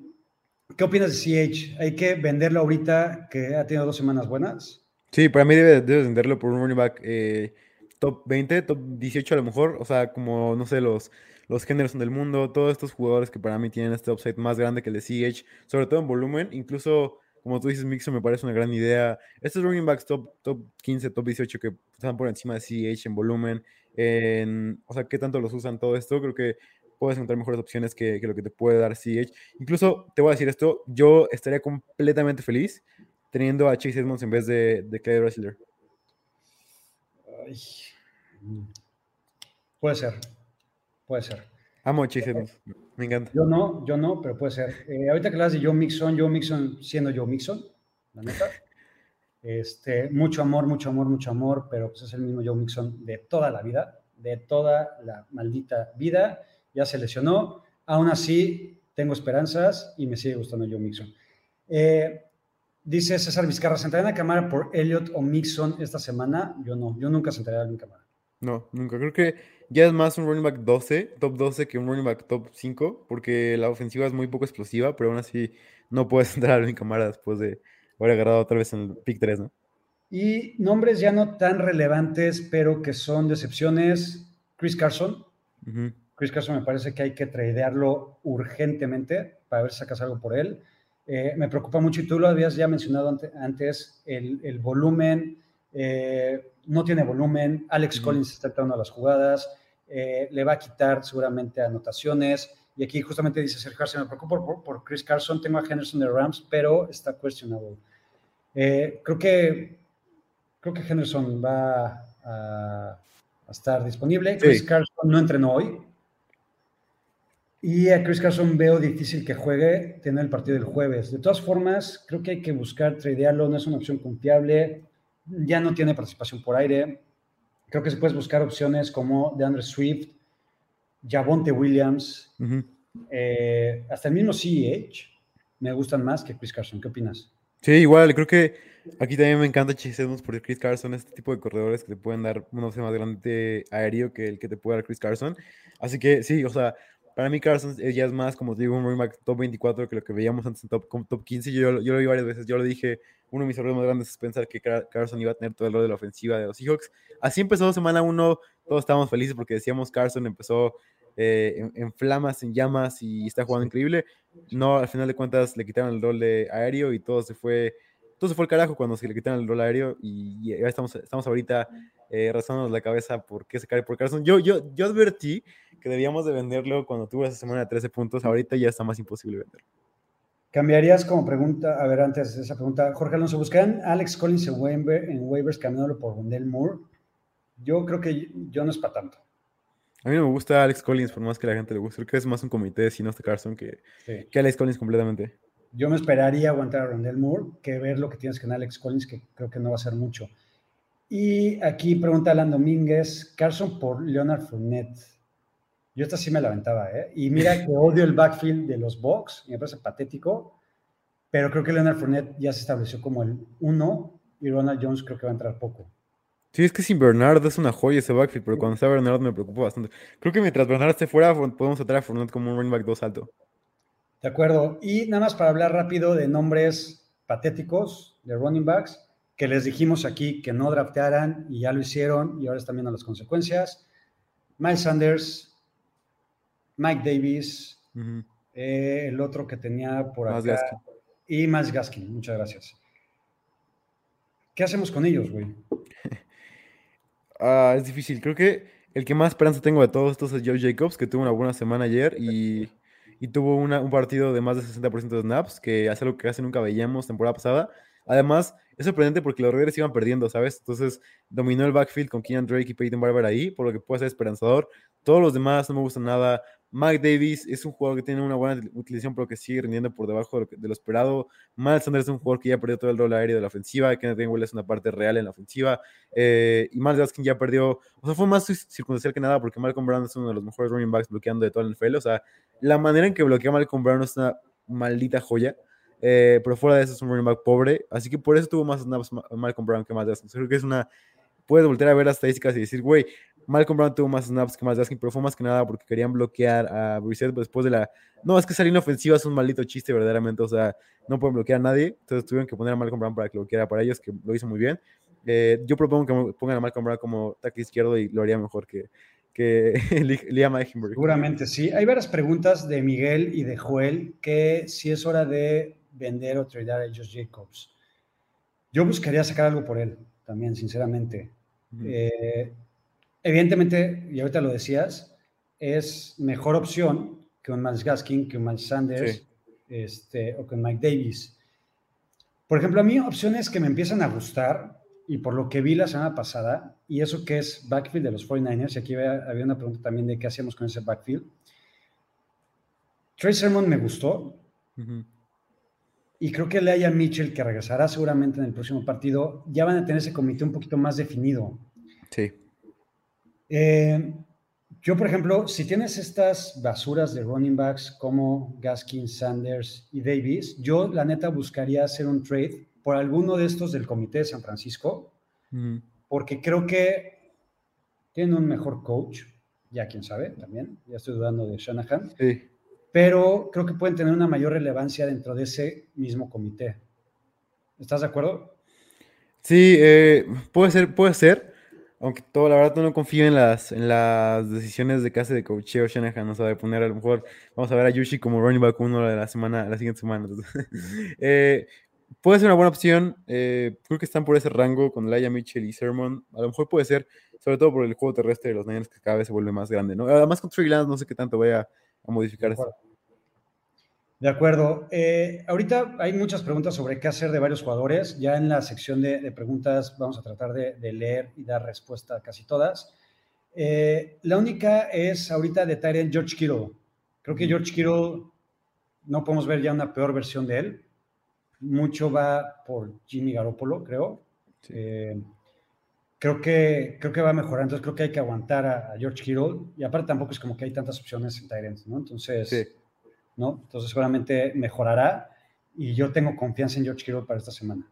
¿Qué opinas de CH? ¿Hay que venderlo ahorita que ha tenido dos semanas buenas? Sí, para mí debes debe venderlo por un running back eh, top 20, top 18 a lo mejor. O sea, como, no sé, los, los Henderson del mundo, todos estos jugadores que para mí tienen este upside más grande que el de CH, sobre todo en volumen. Incluso, como tú dices, Mixon me parece una gran idea. Estos running backs top, top 15, top 18 que están por encima de CH en volumen, en, o sea, qué tanto los usan todo esto, creo que puedes encontrar mejores opciones que, que, lo que te puede dar CH. Incluso, te voy a decir esto, yo estaría completamente feliz teniendo a Chase Edmonds en vez de, de Clyde Wrestler. Puede ser, puede ser. Amo a Chase Edmonds, me encanta. Yo no, yo no, pero puede ser. Eh, ahorita que hablas de Joe Mixon, Joe Mixon siendo Joe Mixon, la neta. Este, mucho amor, mucho amor, mucho amor, pero pues es el mismo Joe Mixon de toda la vida, de toda la maldita vida. Ya se lesionó, aún así tengo esperanzas y me sigue gustando Joe Mixon. Eh, dice César Vizcarra, ¿sentarían a Camara por Elliot o Mixon esta semana? Yo no, yo nunca sentaría a Alvin Camara. No, nunca. Creo que ya es más un running back 12, top 12 que un running back top 5, porque la ofensiva es muy poco explosiva, pero aún así no puedes entrar a Alvin Camara después de haber agarrado otra vez en el pick 3, ¿no? Y nombres ya no tan relevantes, pero que son decepciones. Chris Carson. Uh -huh. Chris Carson me parece que hay que tradearlo urgentemente para ver si sacas algo por él. Eh, me preocupa mucho, y tú lo habías ya mencionado antes, el, el volumen, eh, no tiene volumen, Alex -huh. Collins está entrando a las jugadas, eh, le va a quitar seguramente anotaciones, y aquí justamente dice Sergio Carson, me preocupo por, por, Chris Carson, tengo a Henderson de Rams, pero está cuestionable. Eh, creo que creo que Henderson va a, a estar disponible. Sí. Chris Carson no entrenó hoy, y a Chris Carson veo difícil que juegue, tener el partido del jueves. De todas formas, creo que hay que buscar tradearlo, no es una opción confiable, ya no tiene participación por aire. Creo que se puedes buscar opciones como DeAndre Swift, Javonte Williams, uh -huh. eh, hasta el mismo CEH me gustan más que Chris Carson. ¿Qué opinas? Sí, igual, creo que aquí también me encanta Chase Edmonds porque Chris Carson, este tipo de corredores que te pueden dar un opción más grande aéreo que el que te puede dar Chris Carson. Así que sí, o sea, para mí Carson ya es más, como te digo, un running back top 24 que lo que veíamos antes en top, top 15. Yo, yo lo vi varias veces, yo lo dije, uno de mis errores más grandes es pensar que Carson iba a tener todo el rol de la ofensiva de los Seahawks. Así empezó semana 1, todos estábamos felices porque decíamos Carson empezó eh, en, en, flamas, en llamas y está jugando increíble. No, al final de cuentas le quitaron el rol de aéreo y todo se fue, todo se fue al carajo cuando se le quitaron el rol aéreo y ya estamos, estamos ahorita eh, rasándonos la cabeza por qué se cae por Carson. Yo, yo, yo advertí que debíamos de venderlo cuando tuvo esa semana de 13 puntos, ahorita ya está más imposible venderlo. ¿Cambiarías como pregunta, a ver, antes de esa pregunta, Jorge Alonso, ¿buscan Alex Collins en, waiver, en waivers cambiándolo por Wendell Moore? Yo creo que yo no es para tanto. A mí no me gusta Alex Collins, por más que la gente le guste. Creo que es más un comité de Sinos de Carson que, sí. que Alex Collins completamente. Yo me esperaría aguantar a Rondell Moore que ver lo que tienes con Alex Collins, que creo que no va a ser mucho. Y aquí pregunta Alan Domínguez, Carson por Leonard Fournette. Yo esta sí me la aventaba, ¿eh? Y mira que odio el backfield de los Bucks, me parece patético, pero creo que Leonard Fournette ya se estableció como el uno y Ronald Jones creo que va a entrar poco. Sí, es que sin Bernard es una joya ese backfield, pero cuando está Bernard me preocupa bastante. Creo que mientras Bernard esté fuera, podemos tratar a Fournette como un running back 2 alto. De acuerdo. Y nada más para hablar rápido de nombres patéticos de running backs, que les dijimos aquí que no draftearan y ya lo hicieron y ahora están viendo las consecuencias. Miles Sanders, Mike Davis, uh -huh. eh, el otro que tenía por acá. Gaskin. Y más Gaskin, muchas gracias. ¿Qué hacemos con ellos, güey? Ah, es difícil. Creo que el que más esperanza tengo de todos estos es Joe Jacobs, que tuvo una buena semana ayer y, y tuvo una- un partido de más de 60% de snaps, que hace algo que casi nunca veíamos temporada pasada. Además, es sorprendente porque los Raiders iban perdiendo, ¿sabes? Entonces, dominó el backfield con Keenan Drake y Peyton Barber ahí, por lo que puede ser esperanzador. Todos los demás no me gustan nada. Mike Davis es un jugador que tiene una buena utilización, pero que sigue rindiendo por debajo de lo, esperado. Miles Sanders es un jugador que ya perdió todo el rol aéreo de la ofensiva. Kenneth Gainwell es una parte real en la ofensiva. eh, y Miles Gaskin ya perdió. O sea, fue más cir- circunstancial que nada porque Malcolm Brown es uno de los mejores running backs bloqueando de todo el NFL. O sea, la manera en que bloquea Malcolm Brown es una maldita joya. eh, pero fuera de eso es un running back pobre. Así que por eso tuvo más snaps Ma- Malcolm Brown que más Gaskin. Creo que es una. Puedes voltear a ver las estadísticas y decir, güey, Malcolm Brown tuvo más snaps que más Gaskin, pero fue más que nada porque querían bloquear a Brissett después de la. No, es que esa línea ofensiva es un maldito chiste, verdaderamente. O sea, no pueden bloquear a nadie. Entonces tuvieron que poner a Malcolm Brown para que lo bloqueara para ellos, que lo hizo muy bien. Eh, yo propongo que pongan a Malcolm Brown como tackle izquierdo y lo haría mejor que, que Li- Liam Eichenberg. Seguramente sí. Hay varias preguntas de Miguel y de Joel que si es hora de vender o tradear a Josh Jacobs. Yo buscaría sacar algo por él también, sinceramente. Eh, evidentemente, y ahorita lo decías, es mejor opción que un Miles Gaskin, que un Miles Sanders Sí. este, o que un Mike Davis. Por ejemplo, a mí opciones que me empiezan a gustar, y por lo que vi la semana pasada, y eso que es backfield de los 49ers, y aquí había, había una pregunta también de qué hacíamos con ese backfield. Trey Sermon me gustó, Ujú. y creo que Leia Mitchell, que regresará seguramente en el próximo partido, ya van a tener ese comité un poquito más definido. Sí. Eh, yo, por ejemplo, si tienes estas basuras de running backs como Gaskin, Sanders y Davis, yo la neta buscaría hacer un trade por alguno de estos del comité de San Francisco, Ujú. Porque creo que tienen un mejor coach, ya quién sabe también, ya estoy dudando de Shanahan, Sí. pero creo que pueden tener una mayor relevancia dentro de ese mismo comité. ¿Estás de acuerdo? Sí, eh, puede ser, puede ser. Aunque todo, la verdad, no confío en las, en las decisiones de casa de coacheo Shanahan, o sea, de poner a lo mejor, vamos a ver a Yushi como running back uno de la semana, la siguiente semana. eh, puede ser una buena opción. eh, creo que están por ese rango con Laia Mitchell y Sermon. A lo mejor puede ser, sobre todo por el juego terrestre de los Niners que cada vez se vuelve más grande, ¿no? Además con Trey Lance no sé qué tanto vaya a modificar De esto. acuerdo. De acuerdo. Eh, ahorita hay muchas preguntas sobre qué hacer de varios jugadores. Ya en la sección de, de preguntas vamos a tratar de, de leer y dar respuesta a casi todas. Eh, la única es ahorita de Tyrant George Kittle. Creo que George Kittle no podemos ver ya una peor versión de él. Mucho va por Jimmy Garoppolo, creo. Sí. Eh, creo, que, creo que va a mejorar. Entonces creo que hay que aguantar a, a George Kittle. Y aparte tampoco es como que hay tantas opciones en Tyrant, ¿no? Entonces... Sí. ¿no? Entonces seguramente mejorará y yo tengo confianza en George Kittle para esta semana.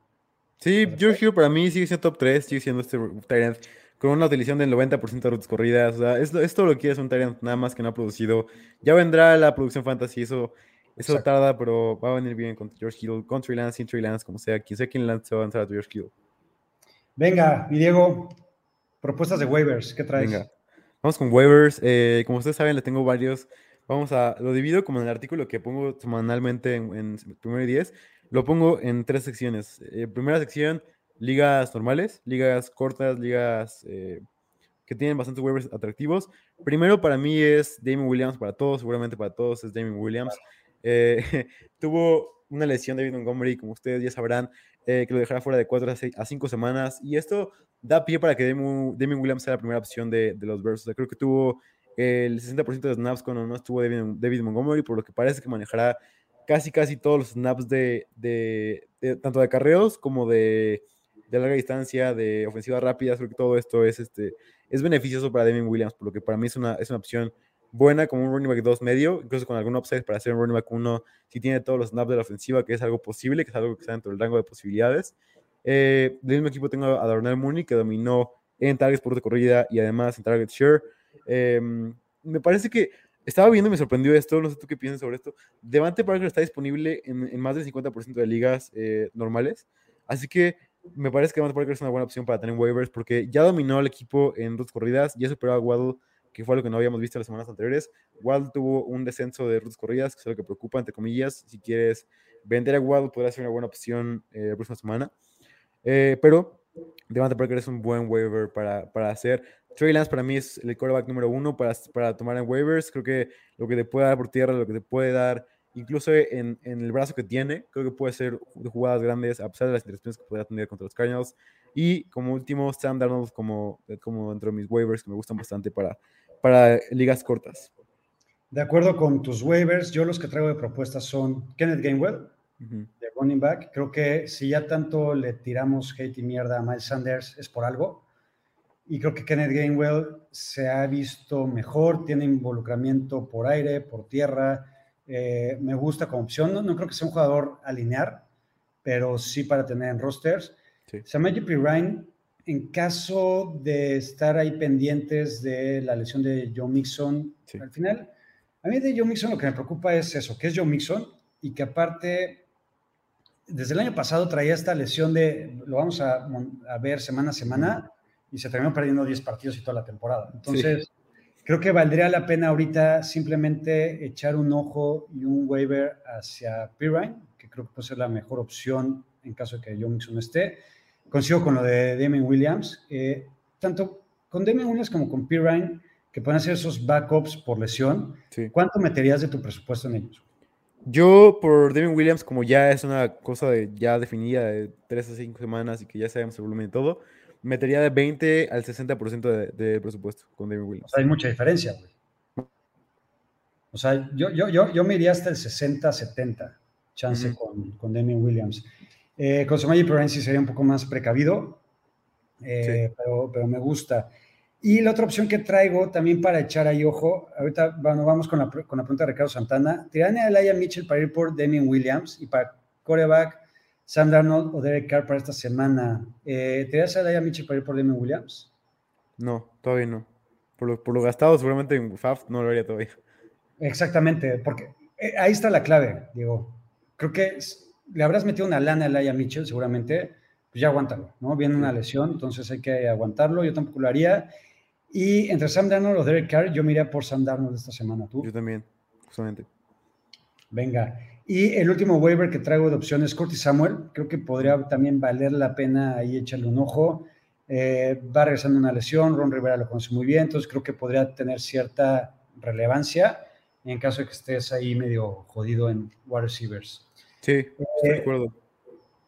Sí, George Hill para mí sigue siendo top 3, sigue siendo este Tyrant con una utilización del 90% de rutas corridas. O sea, es, es todo lo que es un Tyrant nada más que no ha producido. Ya vendrá la producción fantasy, eso, eso Exacto. tarda, pero va a venir bien con George Hill, con Trey Lance, sin Trey Lance, como sea. Quien sea quien lance va a avanzar a George Hill. Venga, mi Diego, propuestas de waivers, ¿qué traes? Venga, vamos con waivers. eh, como ustedes saben, le tengo varios. Vamos a, lo divido como en el artículo que pongo semanalmente en, en primero y diez. Lo pongo en tres secciones. Eh, primera sección, ligas normales, ligas cortas, ligas eh, que tienen bastantes waivers atractivos. Primero para mí es Damien Williams, para todos, seguramente para todos es Damien Williams. Eh, tuvo una lesión de David Montgomery, como ustedes ya sabrán, eh, que lo dejará fuera de 4 a 5 semanas. Y esto da pie para que Damien, Damien Williams sea la primera opción de, los Bears. O sea, creo que tuvo el 60% de snaps cuando no estuvo David, Montgomery, por lo que parece que manejará casi, casi todos los snaps de, tanto de carreos como de, de, larga distancia, de ofensivas rápidas. Creo que todo esto es, este, es beneficioso para Damien Williams, por lo que para mí es una, es una opción buena como un running back 2 medio, incluso con algún upside para hacer un running back 1 si tiene todos los snaps de la ofensiva, que es algo posible, que es algo que está dentro del rango de posibilidades. Eh, del mismo equipo tengo a Darnell Mooney, que dominó en targets por corrida y además en target share. Eh, me parece que estaba viendo me sorprendió esto, no sé tú qué piensas sobre esto. Devante Parker está disponible en, más del 50% de ligas eh, normales, así que me parece que Devante Parker es una buena opción para tener waivers porque ya dominó al equipo en dos corridas, ya superó a Waddle, que fue lo que no habíamos visto las semanas anteriores. Waddle tuvo un descenso de rutas corridas, que es lo que preocupa, entre comillas. Si quieres vender a Waddle, podría ser una buena opción eh, la próxima semana. Eh, pero Devante Parker es un buen waiver para, para hacer. Trey Lance para mí es el quarterback número uno para, para tomar en waivers. Creo que lo que te puede dar por tierra, lo que te puede dar, incluso en, en el brazo que tiene, creo que puede ser jugadas grandes, a pesar de las interacciones que pueda tener contra los Cardinals. Y como último, Sam Darnold como, como dentro de mis waivers, que me gustan bastante para, para ligas cortas. De acuerdo con tus waivers, yo los que traigo de propuestas son Kenneth Gainwell, de running back. Creo que si ya tanto le tiramos hate y mierda a Miles Sanders, es por algo. Y creo que Kenneth Gainwell se ha visto mejor, tiene involucramiento por aire, por tierra. Eh, me gusta como opción. No, creo que sea un jugador alinear, pero sí para tener en rosters. Sí. Samaji Ryan, en caso de estar ahí pendientes de la lesión de Joe Mixon, al final, a mí de Joe Mixon lo que me preocupa es eso, que es Joe Mixon y que aparte, desde el año pasado traía esta lesión de, lo vamos a, a ver semana a semana y se terminó perdiendo 10 partidos y toda la temporada. Entonces, creo que valdría la pena ahorita simplemente echar un ojo y un waiver hacia Pirine, que creo que puede ser la mejor opción en caso de que John Mixon esté. Consigo con lo de Damien Williams. Eh, tanto con Damien Williams como con Pirine, que pueden hacer esos backups por lesión, ¿cuánto meterías de tu presupuesto en ellos? Yo, por Damien Williams, como ya es una cosa de, ya definida de 3 a 5 semanas y que ya sabemos el volumen y todo, metería de 20 al 60% de, de, presupuesto con David Williams. hay mucha diferencia, güey. O sea, yo, yo, yo, yo me iría hasta el 60-70 chance con, con Damien Williams. Eh, con Somaji Provence sería un poco más precavido, eh, pero, pero, me gusta. Y la otra opción que traigo también para echar ahí ojo, ahorita bueno, vamos con la, con la pregunta de Ricardo Santana, tirarme a Laia Mitchell para ir por Damien Williams y para coreback Sam Darnold o Derek Carr para esta semana. Eh, ¿Te vas a dar Mitchell para ir por Damien Williams? No, todavía no. Por lo, por lo gastado, seguramente en FAF no lo haría todavía. Exactamente, porque eh, ahí está la clave, digo. Creo que le habrás metido una lana a Laia Mitchell, seguramente, pues ya aguántalo, ¿no? Viene una lesión, entonces hay que aguantarlo. Yo tampoco lo haría. Y entre Sam Darnold o Derek Carr, yo me iría por Sam Darnold esta semana. ¿Tú? Yo también, justamente. Venga. Y el último waiver que traigo de opciones, Curtis Samuel, creo que podría también valer la pena ahí echarle un ojo. Eh, va regresando una lesión, Ron Rivera lo conoce muy bien, entonces creo que podría tener cierta relevancia en caso de que estés ahí medio jodido en wide receivers. Sí, estoy de eh, acuerdo.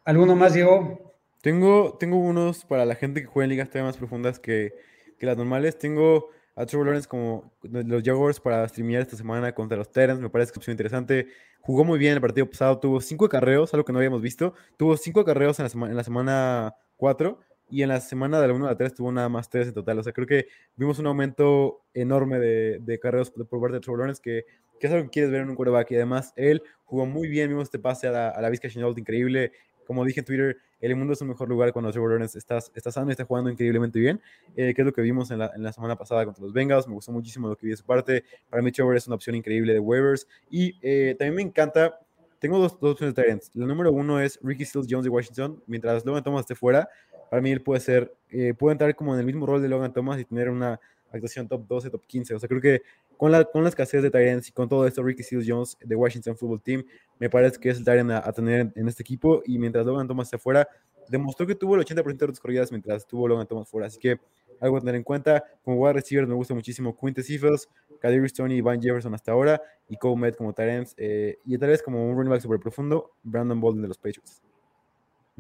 ¿Alguno más, Diego? Tengo, tengo unos para la gente que juega en ligas todavía más profundas que, que las normales. Tengo a Trevor Lawrence como los Jaguars para streamear esta semana contra los Terrans. Me parece que es interesante. Jugó muy bien el partido pasado. Tuvo cinco carreos, algo que no habíamos visto. Tuvo cinco carreos en la, semana, en la semana 4 y en la semana de la 1 a la 3 tuvo nada más 3 en total. O sea, creo que vimos un aumento enorme de, de carreos por parte de Trevor Lawrence que, que, es algo que quieres ver en un quarterback. Y además, él jugó muy bien. Vimos este pase a la, a la Vizca increíble. Como dije en Twitter, el mundo es un mejor lugar cuando Trevor Lawrence está, está sano y está jugando increíblemente bien, eh, que es lo que vimos en la, en la, semana pasada contra los Bengals. Me gustó muchísimo lo que vi de su parte. Para mí, Trevor es una opción increíble de waivers. Y eh, también me encanta. Tengo dos, dos opciones de Tyrants. La número uno es Ricky Stills Jones de Washington. Mientras Logan Thomas esté fuera, para mí él puede ser, eh, puede entrar como en el mismo rol de Logan Thomas y tener una actuación top 12, top 15. O sea, creo que con la, con la escasez de Tyrants y con todo esto, Ricky Seals Jones de Washington Football Team, me parece que es el Tyrant a, tener en, este equipo. Y mientras Logan Thomas esté fuera, demostró que tuvo el 80% de las corridas mientras tuvo Logan Thomas fuera. Así que algo a tener en cuenta. Como wide receiver me gusta muchísimo Quintus Cephas, Kadir Stoney y Van Jefferson hasta ahora, y Cole Met como Tyrants, eh, y tal vez como un running back super profundo, Brandon Bolden de los Patriots.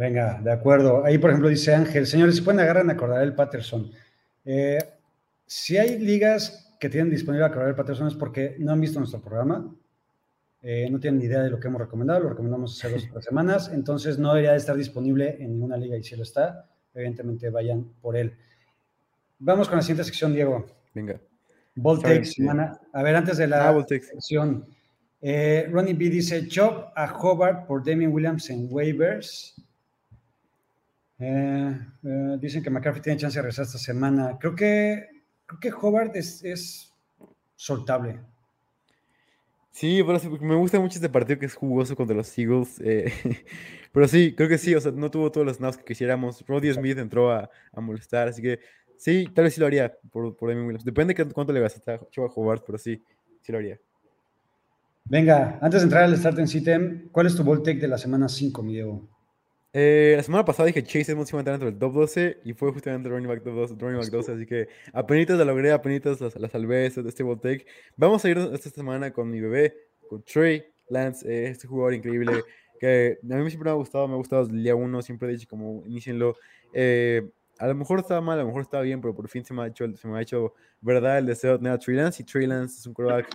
Venga, de acuerdo. Ahí, por ejemplo, dice Ángel, señores, si pueden agarrar en acordar Patterson. Eh, si hay ligas que tienen disponible a el Patterson es porque no han visto nuestro programa, eh, no tienen ni idea de lo que hemos recomendado, lo recomendamos hace dos o tres semanas, entonces no debería de estar disponible en ninguna liga y si lo está, evidentemente vayan por él. Vamos con la siguiente sección, Diego. Venga. Voltex, semana. A ver, antes de la ah, sección, eh, Ronnie B dice: Chop a Hobart por Damien Williams en waivers. Eh, eh, dicen que McCarthy tiene chance de regresar esta semana. Creo que creo que Hobart es, soltable. Sí, pero me gusta mucho este partido que es jugoso contra los Eagles. Eh, pero sí, creo que sí, o sea, no tuvo todos los snaps que quisiéramos. Roddy Smith entró a, molestar, así que sí, tal vez sí lo haría por, por Williams. Depende de cuánto le vas a Hobart, pero sí, sí lo haría. Venga, antes de entrar al Start en Sitem, ¿cuál es tu take de la semana 5, mi Diego? Eh, la semana pasada dije Chase Edmonds iba a entrar dentro del top 12 y fue justamente el running back, top 12, running back 12, así que apenitas la logré, apenitas la, la salvé este, ball take. Vamos a ir esta semana con mi bebé, con Trey Lance, eh, este jugador increíble que a mí siempre me ha gustado, me ha gustado desde el día uno, siempre he dicho como inicienlo. Eh, a lo mejor estaba mal, a lo mejor estaba bien, pero por fin se me ha hecho, se me ha hecho verdad el deseo de tener a Trey Lance y Trey Lance es un quarterback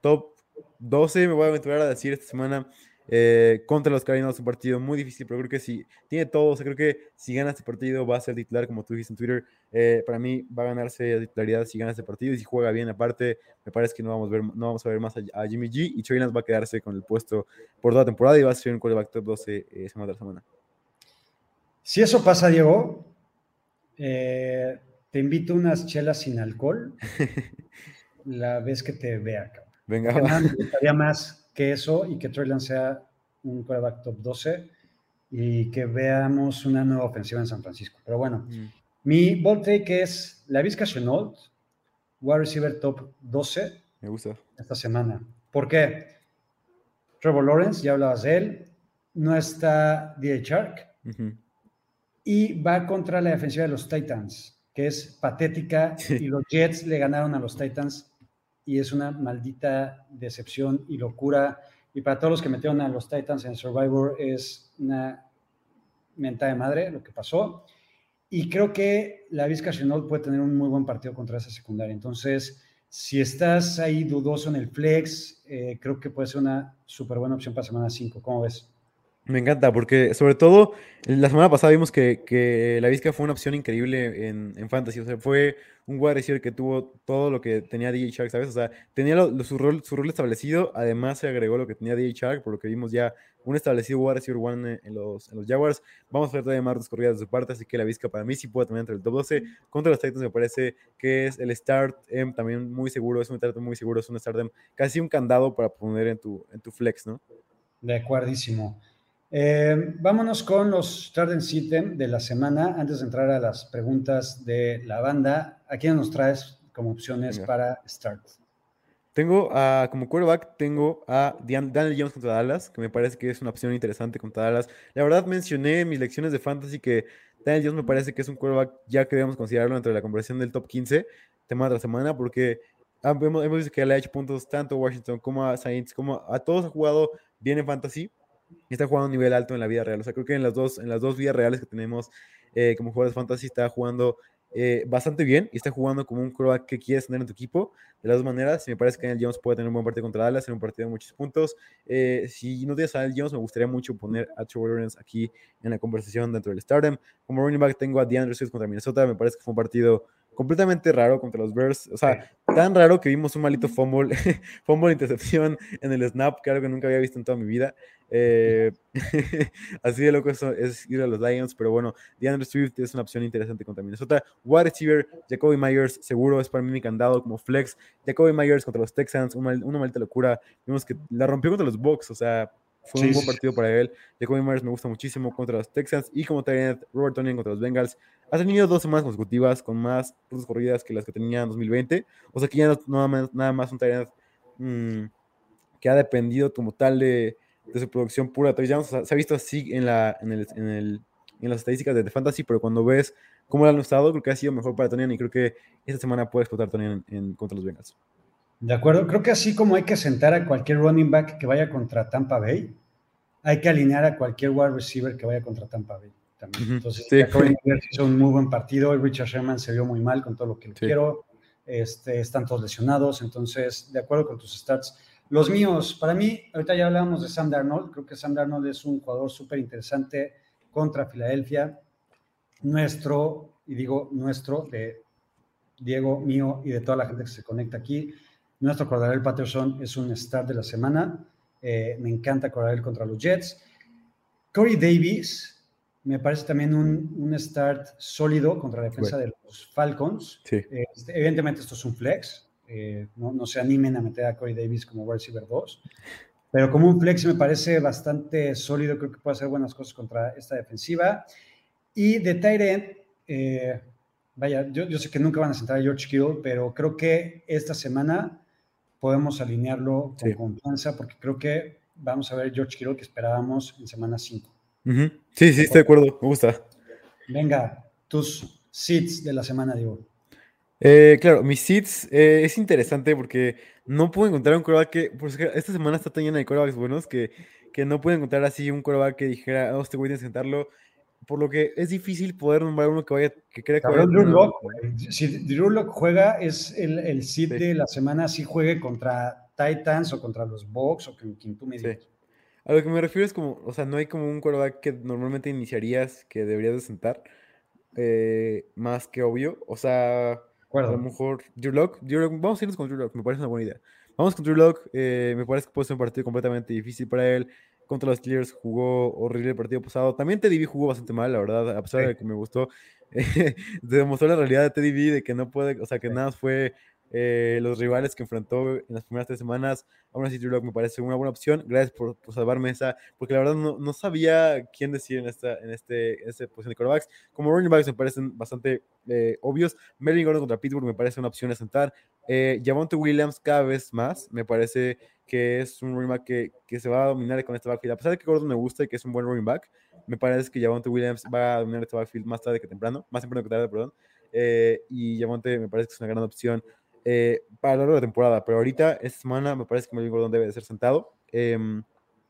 top 12, me voy a aventurar a decir esta semana. Eh, contra los Cardinals, un partido muy difícil, pero creo que si tiene todo, o sea, creo que si gana este partido va a ser titular, como tú dijiste en Twitter. Eh, para mí va a ganarse titularidad si gana este partido y si juega bien. Aparte, me parece que no vamos a ver, no vamos a, ver más a, Jimmy G y Trey Lance va a quedarse con el puesto por toda la temporada y va a ser un quarterback top 12 eh, semana tras semana. Si eso pasa, Diego, te invito unas chelas sin alcohol la vez que te vea. Venga, me gustaría más que eso y que Trey Lance sea un quarterback top 12 y que veamos una nueva ofensiva en San Francisco. Pero bueno, mm. mi bold take es la Vizca Chenault, wide receiver top 12. Me gusta. Esta semana. ¿Por qué? Trevor Lawrence, ya hablabas de él, no está D.A. Shark y va contra la defensiva de los Titans, que es patética y los Jets le ganaron a los Titans y es una maldita decepción y locura. Y para todos los que metieron a los Titans en Survivor es una mentada de madre lo que pasó. Y creo que la Vizca Chenault puede tener un muy buen partido contra esa secundaria. Entonces, si estás ahí dudoso en el flex, eh, creo que puede ser una súper buena opción para semana 5. ¿Cómo ves? Me encanta, porque sobre todo la semana pasada vimos que, que la Vizca fue una opción increíble en, en, Fantasy. O sea, fue un wide que tuvo todo lo que tenía DJ Shark, ¿sabes? O sea, tenía su, rol, su rol establecido, además se agregó lo que tenía DJ Shark, por lo que vimos ya un establecido wide receiver one en los, en los Jaguars. Vamos a ver todavía más corridas de su parte, así que la Vizca para mí sí puede también entre el top 12. Contra los Titans me parece que es el start em, también muy seguro, es un start muy seguro, es un start em, casi un candado para poner en tu, en tu flex, ¿no? De acuerdísimo. Eh, vámonos con los Start System de la semana. Antes de entrar a las preguntas de la banda, ¿a quién nos traes como opciones para Start? Tengo a, como quarterback, tengo a Daniel Jones contra Dallas, que me parece que es una opción interesante contra Dallas. La verdad, mencioné en mis lecciones de fantasy que Daniel Jones me parece que es un quarterback ya que debemos considerarlo entre la conversión del top 15, semana tras semana, porque hemos, hemos visto que le ha hecho puntos tanto a Washington como a Saints, como a todos ha jugado bien en fantasy está jugando a un nivel alto en la vida real. O sea, creo que en las dos, en las dos vidas reales que tenemos eh, como jugadores fantasy está jugando eh, bastante bien y está jugando como un quarterback que quieres tener en tu equipo. De las dos maneras, me parece que Daniel Jones puede tener un buen partido contra Dallas, en un partido de muchos puntos. Eh, si no tienes a Daniel Jones, me gustaría mucho poner a Trevor Lawrence aquí en la conversación dentro del Stardom. Como running back tengo a DeAndre Swift contra Minnesota, me parece que fue un partido completamente raro contra los Bears. O sea, tan raro que vimos un malito fumble, fumble intercepción en el snap, que algo que nunca había visto en toda mi vida. Eh, así de loco eso es ir a los Lions, pero bueno, DeAndre Swift es una opción interesante contra Minnesota. Wide receiver, Jacoby Myers, seguro es para mí mi candado como flex. Jacoby Myers contra los Texans, una, una maldita locura. Vimos que la rompió contra los Bucks, o sea, fue un buen partido para él. Jacoby Myers me gusta muchísimo contra los Texans y como también Robert Tonian contra los Bengals. Ha tenido dos semanas consecutivas con más rutas corridas que las que tenía en 2020. O sea que ya no, nada, más un Tyrant mm, que ha dependido como tal de, de su producción pura. O sea, se ha visto así en, la, en, el, en, el, en las estadísticas de The Fantasy, pero cuando ves cómo lo han usado, creo que ha sido mejor para Tonian y creo que esta semana puede explotar Tonian en, contra los Bengals. De acuerdo, creo que así como hay que sentar a cualquier running back que vaya contra Tampa Bay, hay que alinear a cualquier wide receiver que vaya contra Tampa Bay. También. Entonces, sí. hizo un muy buen partido. Richard Sherman se vio muy mal con todo lo que le quiero. Este, están todos lesionados. Entonces, de acuerdo con tus stats. Los míos, para mí, ahorita ya hablábamos de Sam Darnold. Creo que Sam Darnold es un jugador súper interesante contra Filadelfia. Nuestro, y digo nuestro, de Diego, mío y de toda la gente que se conecta aquí. Nuestro Cordarel Patterson es un start de la semana. Eh, me encanta correr contra los Jets. Corey Davis me parece también un, un start sólido contra la defensa de los Falcons. Este, evidentemente esto es un flex. Eh, no, no, se animen a meter a Corey Davis como wide receiver 2. Pero como un flex me parece bastante sólido. Creo que puede hacer buenas cosas contra esta defensiva. Y de Tyrant, eh, vaya, yo, yo, sé que nunca van a sentar a George Kittle, pero creo que esta semana podemos alinearlo con confianza porque creo que vamos a ver George Kittle que esperábamos en semana 5. Ujú. Sí, sí, estoy de acuerdo. Me gusta. Venga, tus seats de la semana, Diego. Eh, claro, mis seats eh, es interesante porque no puedo encontrar un coreback que, pues, que esta semana está tan llena de corebacks buenos que, que no puedo encontrar así un coreback que dijera, oh, este tienes que sentarlo. Por lo que es difícil poder nombrar uno que vaya, que crea que vaya Drew Lock. Si Drew Lock juega, es el, el Sí. de la semana, si juegue contra Titans o contra los Bucks o quien, quien tú me Sí. digas. A lo que me refiero es como, o sea, no hay como un quarterback que normalmente iniciarías que deberías de sentar, eh, más que obvio. O sea, a lo mejor Drew Lock, Drew Lock- vamos a irnos con Drew Lock, me parece una buena idea. Vamos con Drew Lock, eh, me parece que puede ser un partido completamente difícil para él. Contra los Steelers jugó horrible el partido pasado. También Teddy B jugó bastante mal, la verdad, a pesar Sí. de que me gustó. eh, demostró la realidad de Teddy B de que no puede, o sea, que nada fue eh, los rivales que enfrentó en las primeras tres semanas. Aún así, Drew me parece una buena opción. Gracias por, salvarme esa, porque la verdad no, no sabía quién decir en esta, en este, en posición de quarterbacks. Como running backs me parecen bastante eh, obvios. Melvin Gordon contra Pittsburgh me parece una opción a sentar. Eh, Javonte Williams cada vez más me parece que es un running back que, que se va a dominar con este backfield. A pesar de que Gordon me gusta y que es un buen running back, me parece que Javonte Williams va a dominar este backfield más tarde que temprano, más temprano que tarde, perdón. Eh, y Javonte me parece que es una gran opción eh, para lo largo de la temporada. Pero ahorita, esta semana, me parece que Melvin Gordon debe de ser sentado. Em,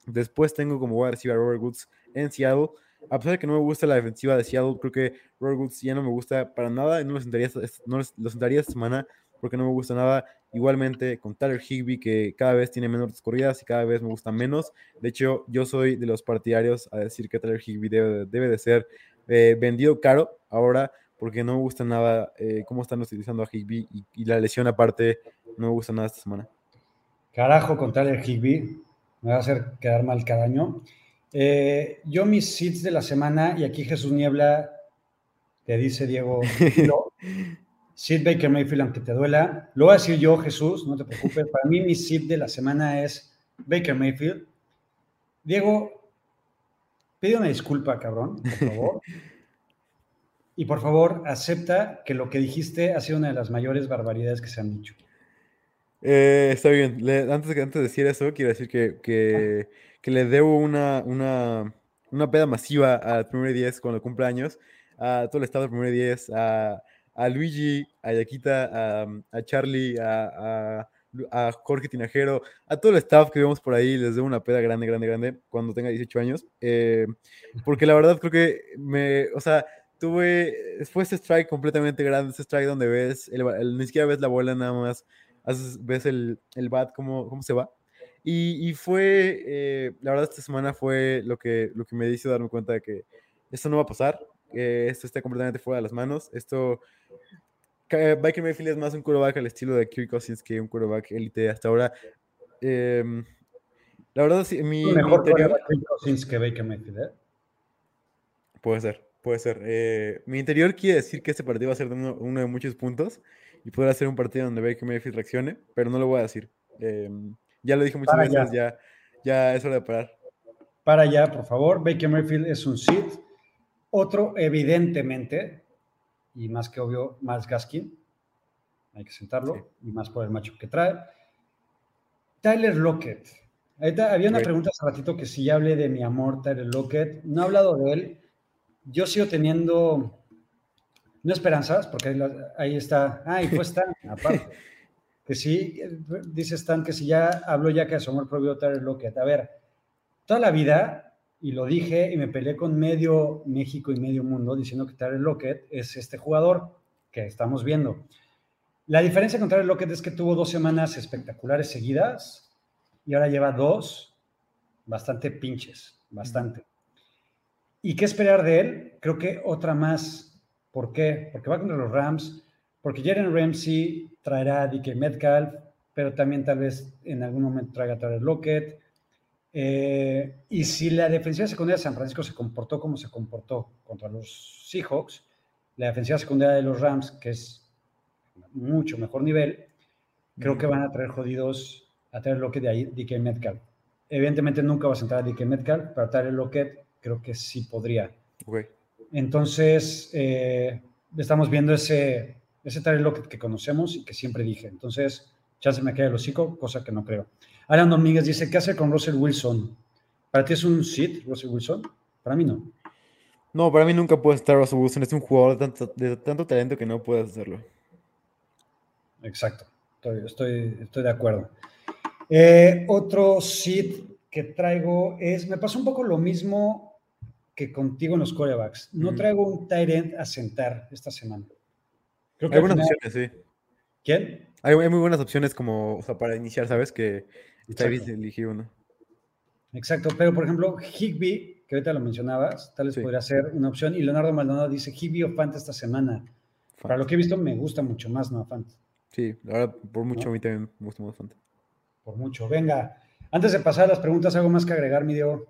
después tengo como wide receiver a Robert Woods en Seattle. A pesar de que no me gusta la defensiva de Seattle, creo que Robert Woods ya no me gusta para nada y no lo sentaría, no lo- sentaría esta semana porque no me gusta nada. Igualmente con Tyler Higby, que cada vez tiene menos corridas y cada vez me gusta menos. De hecho, yo soy de los partidarios a decir que Tyler Higby debe, debe de ser eh, vendido caro ahora porque no me gusta nada eh, cómo están utilizando a Higby y, y la lesión aparte no me gusta nada esta semana. Carajo con Tyler Higby. Me va a hacer quedar mal cada año. Eh, yo mis seats de la semana, y aquí Jesús Niebla te dice, Diego, lo, Sid Baker Mayfield, aunque te duela. Lo voy a decir yo, Jesús, no te preocupes. Para mí mi seat de la semana es Baker Mayfield. Diego, pide una disculpa, cabrón, por favor. Y por favor, acepta que lo que dijiste ha sido una de las mayores barbaridades que se han dicho. Eh, está bien. Le- antes, antes de decir eso, quiero decir que, que, que le debo una, una, una peda masiva al primer 10 cuando cumpleaños, a todo el estado del primer 10, a, a Luigi, a Yaquita, a, a Charlie, a, a, a Jorge Tinajero, a todo el staff que vemos por ahí, les debo una peda grande, grande, grande cuando tenga 18 años. eh, porque la verdad creo que me, o sea, tuve, fue ese strike completamente grande, ese strike donde ves, el, el- ni siquiera ves la bola nada más haces- ves el, el bat cómo, cómo se va. Y, y fue, eh, la verdad, esta semana fue lo que, lo que me hizo darme cuenta de que esto no va a pasar, que esto está completamente fuera de las manos. Esto, Baker Mayfield es más un quarterback al estilo de Kirk Cousins que un quarterback élite hasta ahora. Em, la verdad, sí, mi, mi Mejor interior, quarterback Kirk Cousins que Baker Mayfield, ¿eh? Puede ser, puede ser. Eh, mi interior quiere decir que este partido va a ser de uno, uno de muchos puntos y podrá ser un partido donde Baker Mayfield reaccione, pero no lo voy a decir. Eh, ya lo dije muchas Para veces, ya. ya es hora de parar. Para allá, por favor. Baker Mayfield es un sit. Otro, evidentemente, y más que obvio, más Gaskin. Hay que sentarlo, y más por el macho que trae. Tyler Lockett. Ahorita había una pregunta hace ratito que si ya hablé de mi amor, Tyler Lockett. No he hablado de él. Yo sigo teniendo, no esperanzas, porque ahí, está. Ah, y fue Stan, aparte. Que sí, dice Stan que si ya habló ya que su amor propio Tyler Lockett. A ver, toda la vida, y lo dije y me peleé con medio México y medio mundo diciendo que Tyler Lockett es este jugador que estamos viendo. La diferencia con Tyler Lockett es que tuvo dos semanas espectaculares seguidas y ahora lleva dos bastante pinches, bastante. ¿Y qué esperar de él? Creo que otra más. ¿Por qué? Porque va contra los Rams, porque Jaren Ramsey traerá a DK Metcalf, pero también tal vez en algún momento traiga a Tyler Lockett. Eh, y si la defensiva secundaria de San Francisco se comportó como se comportó contra los Seahawks, la defensiva secundaria de los Rams, que es mucho mejor nivel, creo que van a traer jodidos a Tyler Lockett de ahí, DK Metcalf. Evidentemente nunca va a sentar a DK Metcalf, pero Tyler Lockett creo que sí podría. Entonces, eh, estamos viendo ese, ese Lockett que conocemos y que siempre dije. Entonces, chance me queda el hocico, cosa que no creo. Alan Domínguez dice, ¿qué hacer con Russell Wilson? ¿Para ti es un sit, Russell Wilson? Para mí no. No, para mí nunca puede estar Russell Wilson. Es un jugador de tanto, de tanto talento que no puedes hacerlo. Exacto. Estoy, estoy, estoy de acuerdo. Eh, otro sit que traigo es, me pasó un poco lo mismo que contigo en los corebacks. No traigo un tight end a sentar esta semana. Creo Hay al buenas final- opciones, sí. ¿Quién? Hay, hay muy buenas opciones como, o sea, para iniciar, ¿sabes? Que está elegir uno. Exacto, pero por ejemplo, Higby, que ahorita lo mencionabas, tal vez Sí. podría ser una opción. Y Leonardo Maldonado dice Higby o Fant esta semana. Para lo que he visto, me gusta mucho más no Fant, Sí, la verdad, por mucho ¿No? a mí también me gusta más Fanta. por mucho. Venga, antes de pasar a las preguntas, algo más que agregar, mi Diego.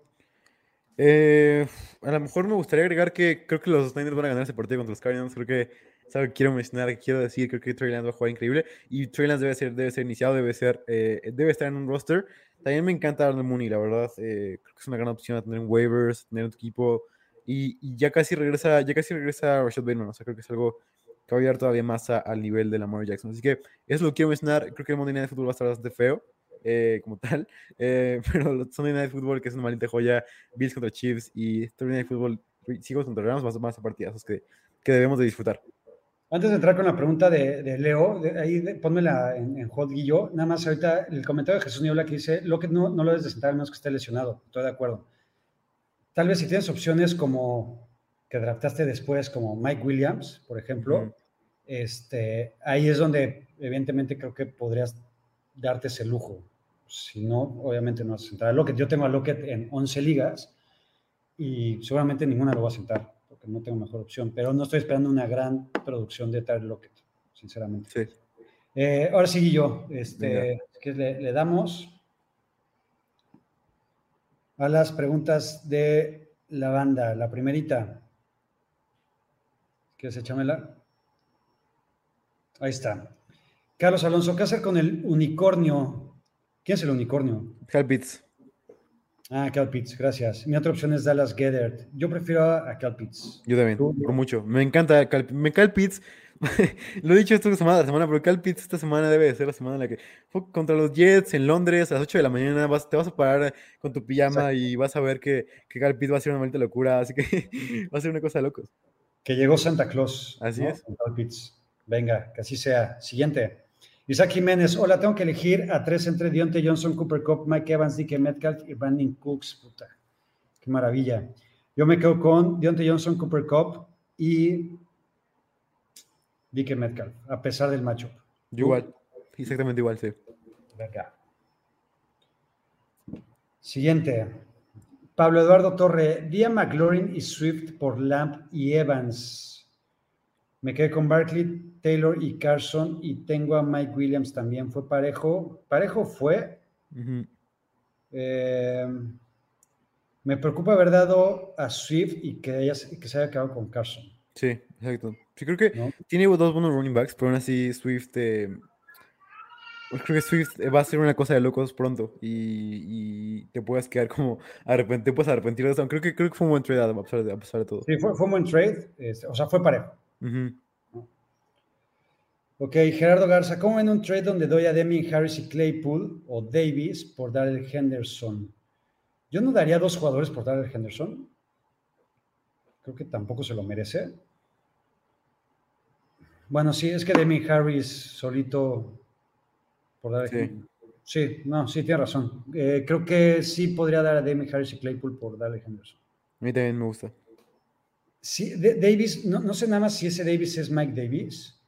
Eh, a lo mejor me gustaría agregar que creo que los Niners van a ganar ese partido contra los Cardinals. Creo que que quiero mencionar, quiero decir. Creo que Trey Lance va a jugar increíble. Y Trey Lance debe ser, debe ser iniciado, debe, ser, eh, debe estar en un roster. También me encanta Arnold Mooney, la verdad. eh, creo que es una gran opción tener en waivers, tener en equipo. Y, y ya casi regresa, ya casi regresa Rashad Bateman. O sea, creo que es algo que va a ayudar todavía más a- al nivel de Lamar Jackson. Así que eso lo quiero mencionar. Creo que el Monday Night Football va a estar bastante feo. Eh, como tal, eh, pero Sunday Night Football, que es una maldita joya, Bills contra Chiefs y Thursday Night Football, Seahawks contra Rams, más, más a partidazos que, que debemos de disfrutar. Antes de entrar con la pregunta de, de Leo, de- ahí de- pónmela en, en hold, Guillo. Nada más ahorita el comentario de Jesús Niebla que dice, lo que no, no lo debes de sentar al menos que esté lesionado. Estoy de acuerdo. Tal vez si tienes opciones como que draftaste después, como Mike Williams, por ejemplo, este, ahí es donde evidentemente creo que podrías darte ese lujo. Si no, obviamente no vas a sentar a Lockett. Yo tengo a Lockett en 11 ligas y seguramente ninguna lo va a sentar porque no tengo mejor opción, pero no estoy esperando una gran producción de Tyler Lockett, sinceramente. Sí. Eh, ahora sí, yo, este, que le, le damos a las preguntas de la banda. La primerita. ¿Quieres echámela? Ahí está. Carlos Alonso, ¿qué hacer con el unicornio? ¿Quién es el unicornio? Cal Pitts. Ah, Cal Pitts, gracias. Mi otra opción es Dallas Gethert. Yo prefiero a, Cal Pitts. Yo también, Tú, por mucho. Me encanta Cal, me Cal Pitts. Lo he dicho esta semana, la semana, pero Cal Pitts esta semana debe de ser la semana en la que fue contra los Jets en Londres a las 8 de la mañana. Vas, te vas a parar con tu pijama y vas a ver que, que Cal Pitts va a ser una maldita locura. Así que va a ser una cosa de locos. Que llegó Santa Claus. Así ¿no? es. Cal Pitts. Venga, que así sea. Siguiente. Isaac Jiménez, hola, tengo que elegir a tres entre Dionte Johnson, Cooper Cup, Mike Evans, DK Metcalf y Brandon Cooks. Puta, qué maravilla. Yo me quedo con Dionte Johnson, Cooper Cup y DK Metcalf, a pesar del matchup. Yo igual, exactamente igual, sí. Venga. Siguiente. Pablo Eduardo Torre, Dia McLaurin y Swift por Lamp y Evans. Me quedé con Barkley, Taylor y Carson y tengo a Mike Williams también. Fue parejo. Parejo fue. Ujú. Eh, me preocupa haber dado a Swift y que, se- que se haya quedado con Carson. Sí, exacto. Sí, creo que ¿no? tiene dos buenos running backs, pero aún así Swift. eh, pues creo que Swift eh, va a ser una cosa de locos pronto y, y te puedes quedar como arrepent- te puedes arrepentir de eso. Creo que, creo que fue un buen trade a pesar de, a pesar de todo. Sí, fue, fue un buen trade. este, o sea, fue parejo. Ujú. Ok, Gerardo Garza, ¿cómo ven un trade donde doy a Demi Harris y Claypool o Davis por Darrell Henderson? Yo no daría dos jugadores por Darrell Henderson. Creo que tampoco se lo merece. Bueno, sí, es que Demi Harris solito por Darrell Sí. Henderson. Sí, no, sí, tiene razón. Eh, creo que sí podría dar a Demi Harris y Claypool por Darrell Henderson. A mí también me gusta. Sí, de- Davis, no, no sé nada más si ese Davis es Mike Davis.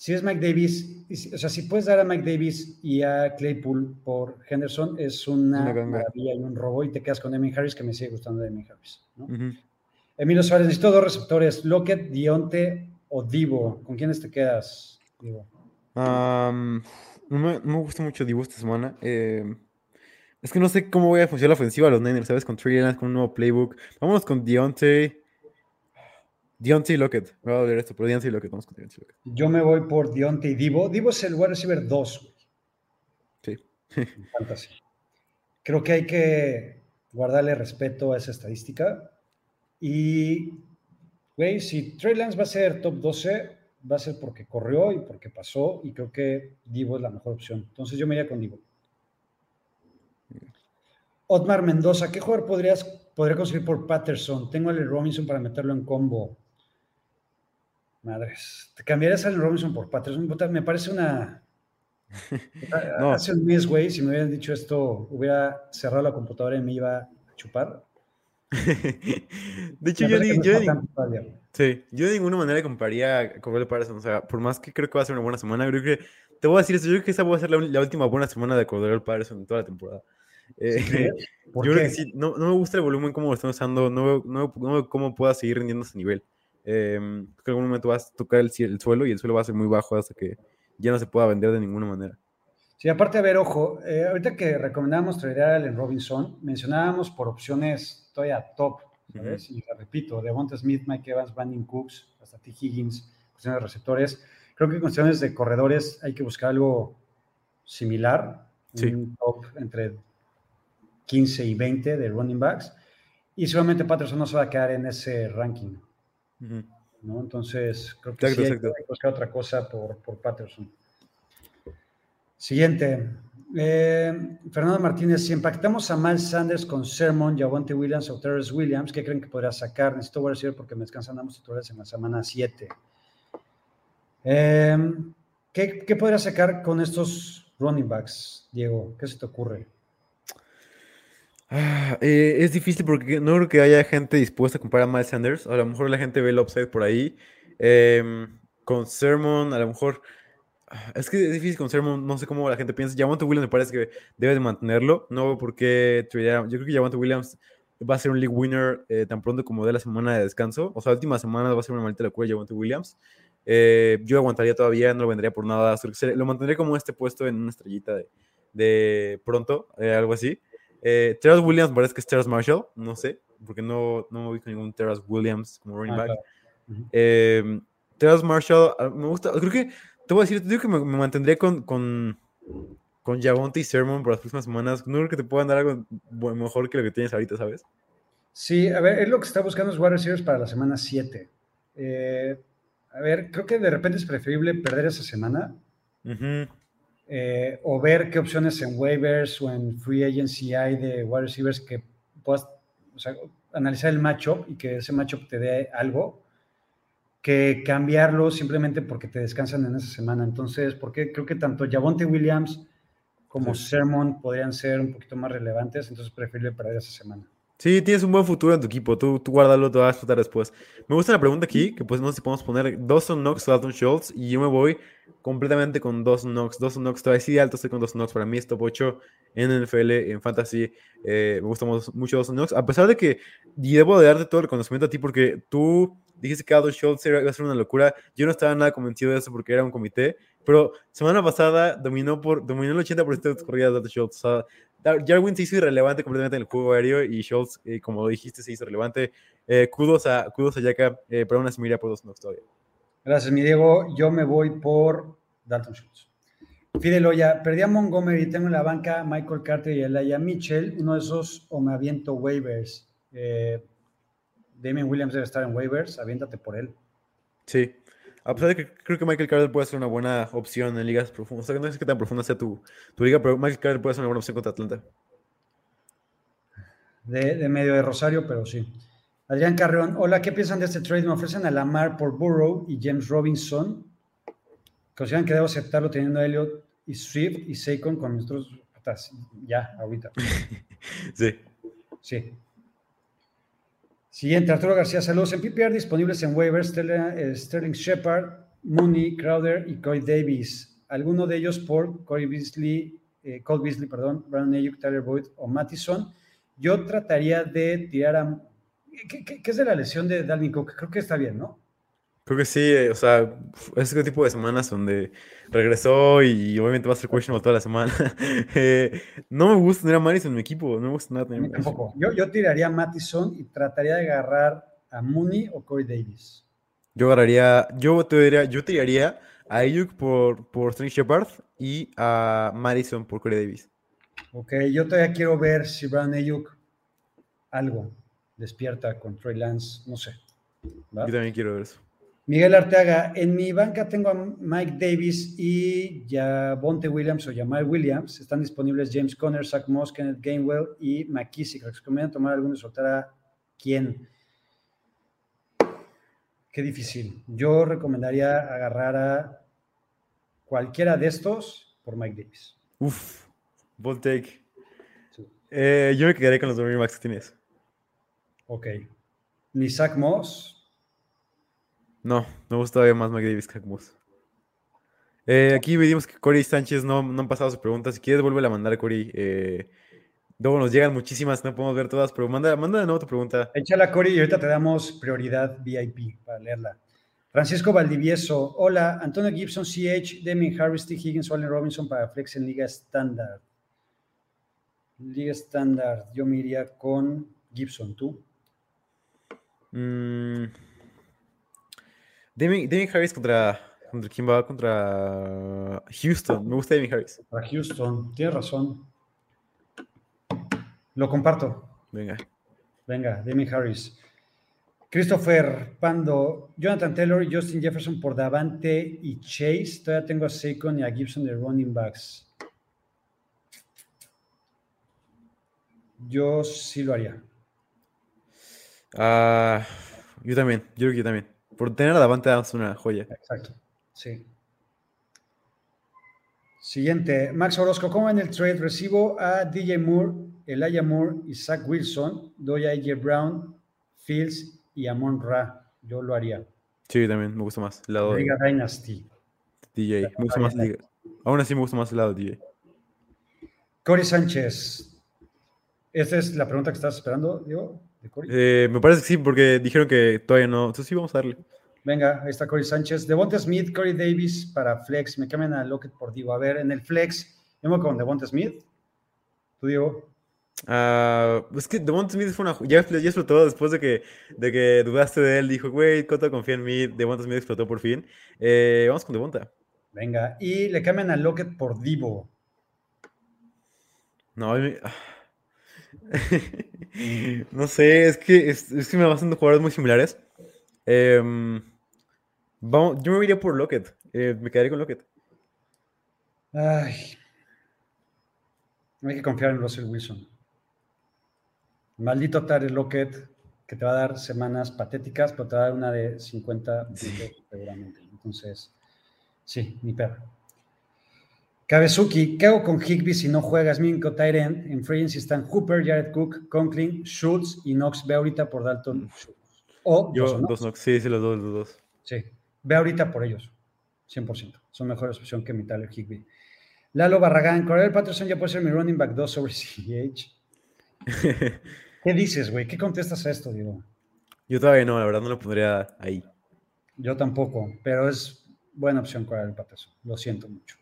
Si es Mike Davis, o sea, si puedes dar a Mike Davis y a Claypool por Henderson, es una, maravilla y un robo, y te quedas con Emin Harris, que me sigue gustando de Emin Harris. ¿no? Ujú. Emilio Suárez, necesito dos receptores, Lockett, Dionte o Divo. ¿Con quiénes te quedas, Divo? No, me, no me gusta mucho Divo esta semana. eh, es que no sé cómo voy a funcionar la ofensiva de los Niners, ¿sabes? Con Trey con un nuevo playbook. Vámonos con Deontay. Deontay Lockett. Me va a doler esto, pero Deontay Lockett. Vamos con Deontay Lockett. Yo me voy por Dionte y Divo. Divo es el wide receiver 2, Sí. fantasy. Creo que hay que guardarle respeto a esa estadística. Y, güey, si Trey Lance va a ser top 12, va a ser porque corrió y porque pasó. Y creo que Divo es la mejor opción. Entonces yo me iría con Divo. Otmar Mendoza, ¿qué jugador podrías podría conseguir por Patterson. Tengo a Allen Robinson para meterlo en combo. Madres. ¿Te cambiarías a Robinson por Patterson? Me parece una. No. Hace un mes, güey, si me hubieran dicho esto, hubiera cerrado la computadora y me iba a chupar. de hecho, yo, que yo todavía. sí, yo de ninguna manera compraría a Cordell Patterson. O sea, por más que creo que va a ser una buena semana, creo que. Te voy a decir esto, yo creo que esa va a ser la, la última buena semana de Cordell Patterson en toda la temporada. Eh, ¿Sí yo creo qué? que sí, no, no me gusta el volumen como lo están usando, no veo, no, no veo cómo pueda seguir rindiendo ese nivel. Eh, creo que en algún momento vas a tocar el, el suelo y el suelo va a ser muy bajo hasta que ya no se pueda vender de ninguna manera. Sí, aparte, a ver, ojo, eh, ahorita que recomendábamos traer a Allen Robinson, mencionábamos por opciones todavía top, ¿sabes? Y la repito, Devonta Smith, Mike Evans, Brandon Cooks, hasta T. Higgins, cuestiones de receptores. Creo que en cuestiones de corredores hay que buscar algo similar, Sí. un top entre 15 y 20 de running backs. Y seguramente Patterson no se va a quedar en ese ranking, ¿no? Entonces, creo que Exacto, sí hay, exacto. que buscar otra cosa por, por Patterson. Siguiente. Eh, Fernando Martínez, si impactamos a Miles Sanders con Sermon, Javonte Williams o Terrence Williams, ¿qué creen que podría sacar? Necesito wide receiver porque me descansan ambos titulares en la semana 7. Eh, ¿qué, ¿Qué podría sacar con estos running backs, Diego? ¿Qué se te ocurre? Ah, eh, es difícil porque no creo que haya gente dispuesta a comprar a Miles Sanders. A lo mejor la gente ve el upside por ahí. Em, con Sermon, a lo mejor. ah, Es que es difícil con Sermon, no sé cómo la gente piensa. Javonte Williams me parece que debe de mantenerlo. No veo por qué Yo creo que Javonte Williams va a ser un league winner eh, tan pronto como de la semana de descanso. O sea, la última semana va a ser una maldita locura Javonte Williams. Eh, yo aguantaría todavía, no lo vendería por nada. Lo mantendría como este puesto en una estrellita de, de pronto, eh, algo así. Eh, Terrence Williams parece que es Terrence Marshall, no sé, porque no, no me ubico ningún Terrence Williams como running Ah, back. claro. Ujú. Eh, Terrence Marshall, ah, me gusta, creo que, te voy a decir, te digo que me, me mantendría con, con, con Javonte y Sermon por las próximas semanas. No creo que te puedan dar algo mejor que lo que tienes ahorita, ¿sabes? Sí, a ver, es lo que está buscando es wide receivers para la semana 7. Eh, a ver, creo que de repente es preferible perder esa semana Ujú. Eh, o ver qué opciones en waivers o en free agency hay de wide receivers que puedas o sea, analizar el matchup y que ese matchup te dé algo, que cambiarlo simplemente porque te descansan en esa semana. Entonces, porque creo que tanto Javonte Williams como Sí. Sermon podrían ser un poquito más relevantes, entonces preferible perder esa semana. Sí, tienes un buen futuro en tu equipo. Tú, tú guárdalo, te vas a explotar después. Me gusta la pregunta aquí, que pues no sé si podemos poner Dawson Knox o Dalton Schultz. Y yo me voy completamente con Dawson Knox. Dawson Knox, todavía sí alto estoy con Dawson Knox. Para mí es top 8 en NFL, en Fantasy. Eh, me gusta mu- mucho Dawson Knox. A pesar de que y debo de darte todo el conocimiento a ti porque tú dijiste que Dalton Schultz iba a ser una locura. Yo no estaba nada convencido de eso porque era un comité. Pero semana pasada dominó, por, dominó el 80% de tus corridas Dalton Schultz. O sea, Jarwin se hizo irrelevante completamente en el juego aéreo y Schultz, eh, como dijiste, se hizo relevante. Eh, kudos a, kudos a Yaka, eh, pero aún así por dos Knox todavía. Gracias, mi Diego. Yo me voy por Dalton Schultz. Fidel Oya, perdí a Montgomery, tengo en la banca Michael Carter y a Elijah Mitchell. Uno de esos o me aviento waivers. Eh, Damien Williams debe estar en waivers, aviéntate por él. Sí. A pesar de que creo que Michael Carter puede ser una buena opción en ligas profundas. O sea, no sé qué tan profunda sea tu, tu liga, pero Michael Carter puede ser una buena opción contra Atlanta. De, de medio de Rosario, pero sí. Adrián Carreón, hola, ¿qué piensan de este trade? Me ofrecen a Lamar por Burrow y James Robinson. ¿Consideran que debo aceptarlo teniendo a Elliot y Swift y Saquon con nuestros... putas, Ya, ahorita. Sí. Sí. Siguiente, Arturo García, saludos. En PPR disponibles en waivers, Sterling, eh, Sterling Shepard, Mooney, Crowder y Corey Davis. Alguno de ellos por Corey Beasley, eh, Cole Beasley, perdón, Brandon Ayuk, Tyler Boyd o Mattison. Yo trataría de tirar a... ¿Qué, qué- qué es de la lesión de Dalvin Cook? Creo que está bien, ¿no? Creo que sí, eh, o sea, es ese tipo de semanas donde regresó y obviamente va a ser questionable toda la semana. Eh, no me gusta tener a Maris en mi equipo, no me gusta nada tener a tampoco. Yo, yo tiraría a Mattison y trataría de agarrar a Mooney o Corey Davis. Yo agarraría, yo te diría, yo tiraría a Ayuk por, por Sterling Shepard y a Madison por Corey Davis. Ok, yo todavía quiero ver si Brandon Ayuk algo despierta con Trey Lance, no sé. Yo también quiero ver eso. Miguel Arteaga, en mi banca tengo a Mike Davis y ya Bonte Williams o Jamal Williams. Están disponibles James Conner, Zach Moss, Kenneth Gainwell y McKissick. ¿Recomiendan tomar alguno y soltar a quién? Qué difícil. Yo recomendaría agarrar a cualquiera de estos por Mike Davis. Uf, bold take. Sí. Eh, yo me quedaré con los backs que tienes. Ok. Ni Zach Moss. No, me gusta todavía más Mike Davis que Moss. Eh, aquí vimos que Corey Sánchez no, no han pasado su pregunta. Si quieres, vuelve a mandar, Corey. Eh, luego nos llegan muchísimas, no podemos ver todas, pero manda, manda de nuevo tu pregunta. Échala, Cory, y ahorita te damos prioridad VIP para leerla. Francisco Valdivieso, hola, Antonio Gibson, CH, Demian Harris, T. Higgins, Allen Robinson para Flex en Liga Estándar. Liga Estándar, yo me iría con Gibson, ¿tú? Mm. Demi, Demi Harris contra, contra. ¿Quién va? Contra Houston. Me gusta Demi Harris. Para Houston, tienes razón. Lo comparto. Venga. Venga, Demi Harris. Christopher Pando, Jonathan Taylor y Justin Jefferson por Davante y Chase. Todavía tengo a Saquon y a Gibson de running backs. Yo sí lo haría. Ah, yo también. Yo creo que yo también. Por tener a Davante Adams una joya. Exacto. Sí. Siguiente, Max Orozco, ¿cómo en el trade? Recibo a DJ Moore, Elijah Moore y Zach Wilson. Doy a AJ Brown, Fields y Amon Ra. Yo lo haría. Sí, también me gusta más el lado de Liga Dynasty. DJ. Me gusta más Liga. Aún así me gusta más el lado de DJ. Cory Sánchez. Esta es la pregunta que estás esperando, Diego, de. Eh, me parece que sí, porque dijeron que todavía no. Entonces sí, vamos a darle. Venga, ahí está Cory Sánchez. Devonta Smith, Corey Davis para Flex. Me cambian a Lockett por Divo. A ver, en el Flex, yo me voy con Devonta Smith. Tú, Diego. Ah, es que Devonta Smith fue una. Ya, ya explotó después de que, de que dudaste de él. Dijo, güey, Coto confía en mí. Devonta Smith explotó por fin. Eh, vamos con Devonta. Venga, y le cambian a Lockett por Divo. No, a mí- ah. no sé, es que, es, es que me haciendo jugadores muy similares. Em, vamos, yo me iría por Lockett. eh, me quedaría con Lockett. Ay. No hay que confiar en Russell Wilson. Maldito Tyler Lockett, que te va a dar semanas patéticas, pero te va a dar una de 50 puntos Sí. seguramente. Entonces, sí, ni perro. Kabezuki, ¿qué hago con Higby si no juegas? Mi único tight end. En free están Hooper, Jared Cook, Conklin, Schultz y Knox. Ve ahorita por Dalton Schultz. O Yo, Knox. dos Knox. Sí, sí, los dos, los dos. Sí, ve ahorita por ellos, 100%. Son mejor opción que mi Tyler Higby. Lalo Barragán, Corel Patterson ya puede ser mi running back 2 sobre CH. ¿Qué dices, güey? ¿Qué contestas a esto, Diego? Yo todavía no, la verdad no lo pondría ahí. Yo tampoco, pero es buena opción Corel Patterson. Lo siento mucho.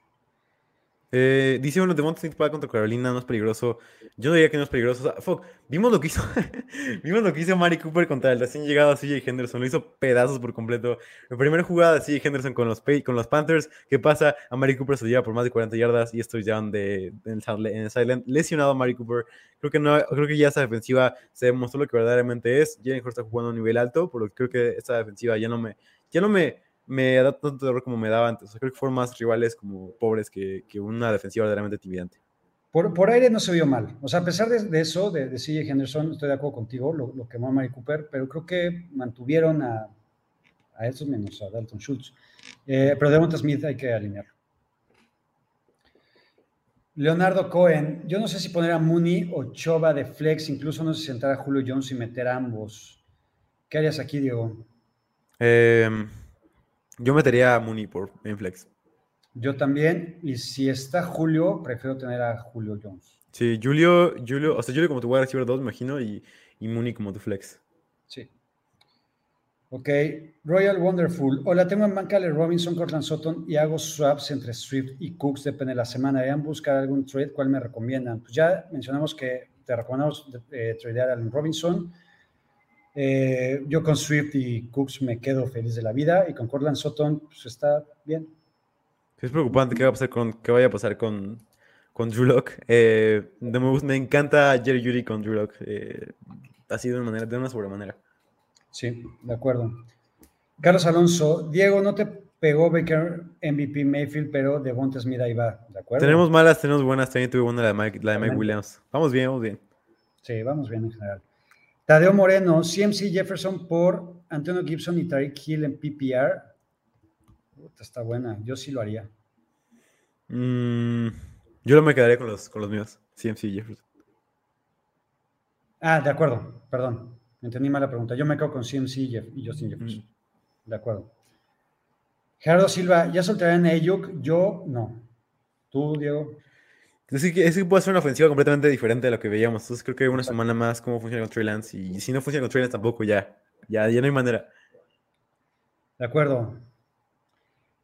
Eh, dice uno, Devonta Smith para contra Carolina no es peligroso. Yo no diría que no es peligroso. Fuck, vimos lo que hizo. vimos lo que hizo Mari Cooper contra el recién llegado CJ Henderson. Lo hizo pedazos por completo. La primera jugada de CJ Henderson con los, con los Panthers. ¿Qué pasa? A Mari Cooper se lleva por más de 40 yardas y estos ya de, en, el, sideline. Lesionado a Mari Cooper. Creo que, no, creo que ya esa defensiva se demostró lo que verdaderamente es. Jalen Hurts está jugando a un nivel alto, por creo que esta defensiva ya no me, ya no me, me da tanto terror como me daba antes. O sea, creo que fueron más rivales como pobres que, que una defensiva verdaderamente intimidante. Por, por aire no se vio mal. O sea, a pesar de, de eso, de, de CJ Henderson, estoy de acuerdo contigo, lo, lo quemó a Mari Cooper, pero creo que mantuvieron a, a estos menos a Dalton Schultz. Eh, pero Devonta Smith hay que alinearlo. Leonardo Cohen, yo no sé si poner a Mooney o Choba de flex, incluso no sé si sentar a Julio Jones y meter a ambos. ¿Qué harías aquí, Diego? Em, yo metería a Mooney por en flex. Yo también, y si está Julio, prefiero tener a Julio Jones. Sí, Julio, Julio, o sea, Julio como tu wide receiver 2, me imagino, y, y Mooney como tu flex. Sí. Ok, Royal Wonderful. Hola, tengo en banca Robinson, Cortland Sutton y hago swaps entre Swift y Cooks, depende de la semana. Deberían buscar algún trade, ¿cuál me recomiendan? Pues ya mencionamos que te recomendamos eh, tradear a Robinson. Eh, yo con Swift y Cooks me quedo feliz de la vida y con Cortland Sutton, pues está bien. Es preocupante qué va a pasar con, qué vaya a pasar con, con Drew Lock. Eh, me, gust- me encanta Jerry Judy con Drew Lock. Eh, así de una manera, de una sobremanera. Sí, de acuerdo. Carlos Alonso, Diego, no te pegó Baker MVP Mayfield, pero Devonta Smith ahí va, ¿de acuerdo? Tenemos malas, tenemos buenas. También tuve buena la de Mike, la de Mike. Williams. Vamos bien, vamos bien. Sí, vamos bien en general. Tadeo Moreno, CMC Jefferson por Antonio Gibson y Tariq Hill en PPR. Puta, está buena, yo sí lo haría. Mm, yo no me quedaría con los, con los míos. CMC y Jefferson. Ah, de acuerdo, perdón. Entendí mal la pregunta. Yo me quedo con CMC y Jeff- y Justin Jefferson. De acuerdo. Gerardo Silva, ¿ya soltarían a Ayuk? Yo no. ¿Tú, Diego? Es que, puede ser una ofensiva completamente diferente de lo que veíamos. Entonces creo que una semana más cómo funciona con Trey Lance. Y si no funciona con Trey Lance tampoco, ya. Ya, ya no hay manera. De acuerdo.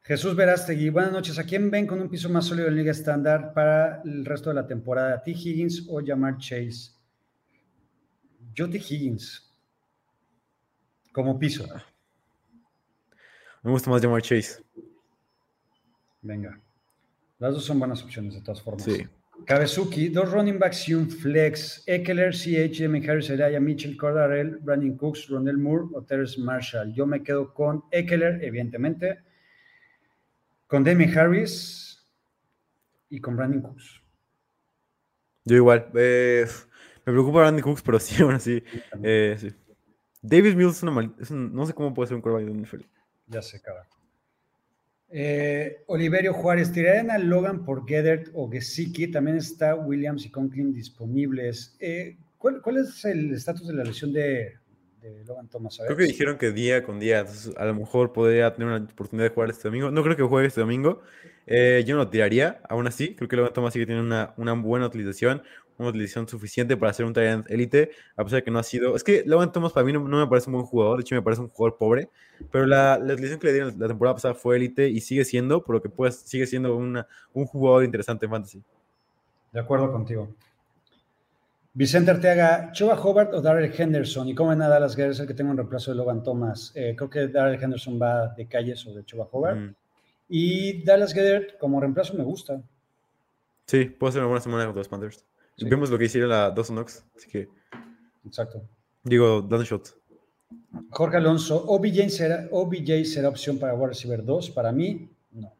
Jesús Verástegui, buenas noches. ¿A quién ven con un piso más sólido en Liga Estándar para el resto de la temporada? ¿T. Higgins o Jamar Chase? Yo T. Higgins. Como piso. Me gusta más llamar Chase. Venga. Las dos son buenas opciones de todas formas. Sí. Kabezuki, dos running backs y un flex. Eckler, CH, Demi Harris, Elijah Mitchell, Cordarell, Brandon Cooks, Ronell Moore o Terrence Marshall. Yo me quedo con Eckler, evidentemente, con Demi Harris y con Brandon Cooks. Yo igual. eh, me preocupa Randy Cooks, pero sí, aún así. eh, sí. Davis Mills es una mal- es un- no sé cómo puede ser un quarterback de NFL. Ya se acaba. Eh, Oliverio Juárez, ¿tirarían a Logan por Gedert o Gesicki? También está Williams y Conklin disponibles. Eh, ¿cuál, cuál es el estatus de la lesión de, de Logan Thomas? Creo que dijeron que día con día, entonces a lo mejor podría tener una oportunidad de jugar este domingo. No creo que juegue este domingo. Eh, yo no tiraría, aún así. Creo que Logan Thomas sí que tiene una, una buena utilización, una utilización suficiente para ser un end élite, a pesar de que no ha sido. Es que Logan Thomas para mí no, no me parece un buen jugador, de hecho me parece un jugador pobre, pero la, la utilización que le dieron la temporada pasada fue élite y sigue siendo, por lo que pues sigue siendo una, un jugador interesante en fantasy. De acuerdo contigo. Vicente Arteaga, Choba Hobart o Darrell Henderson. ¿Y cómo ven a Dallas Guerrero? Es el que tengo en reemplazo de Logan Thomas. Eh, creo que Darrell Henderson va de calle sobre Choba Hobart. Mm. Y Dallas Guerrero como reemplazo me gusta. Sí, puede ser una buena semana contra los Panthers. Sí. Vemos lo que hicieron la Dawson Knox, así que Exacto. digo, dando shots. Jorge Alonso, OBJ será, OBJ será opción para wide receiver 2. Para mí, no.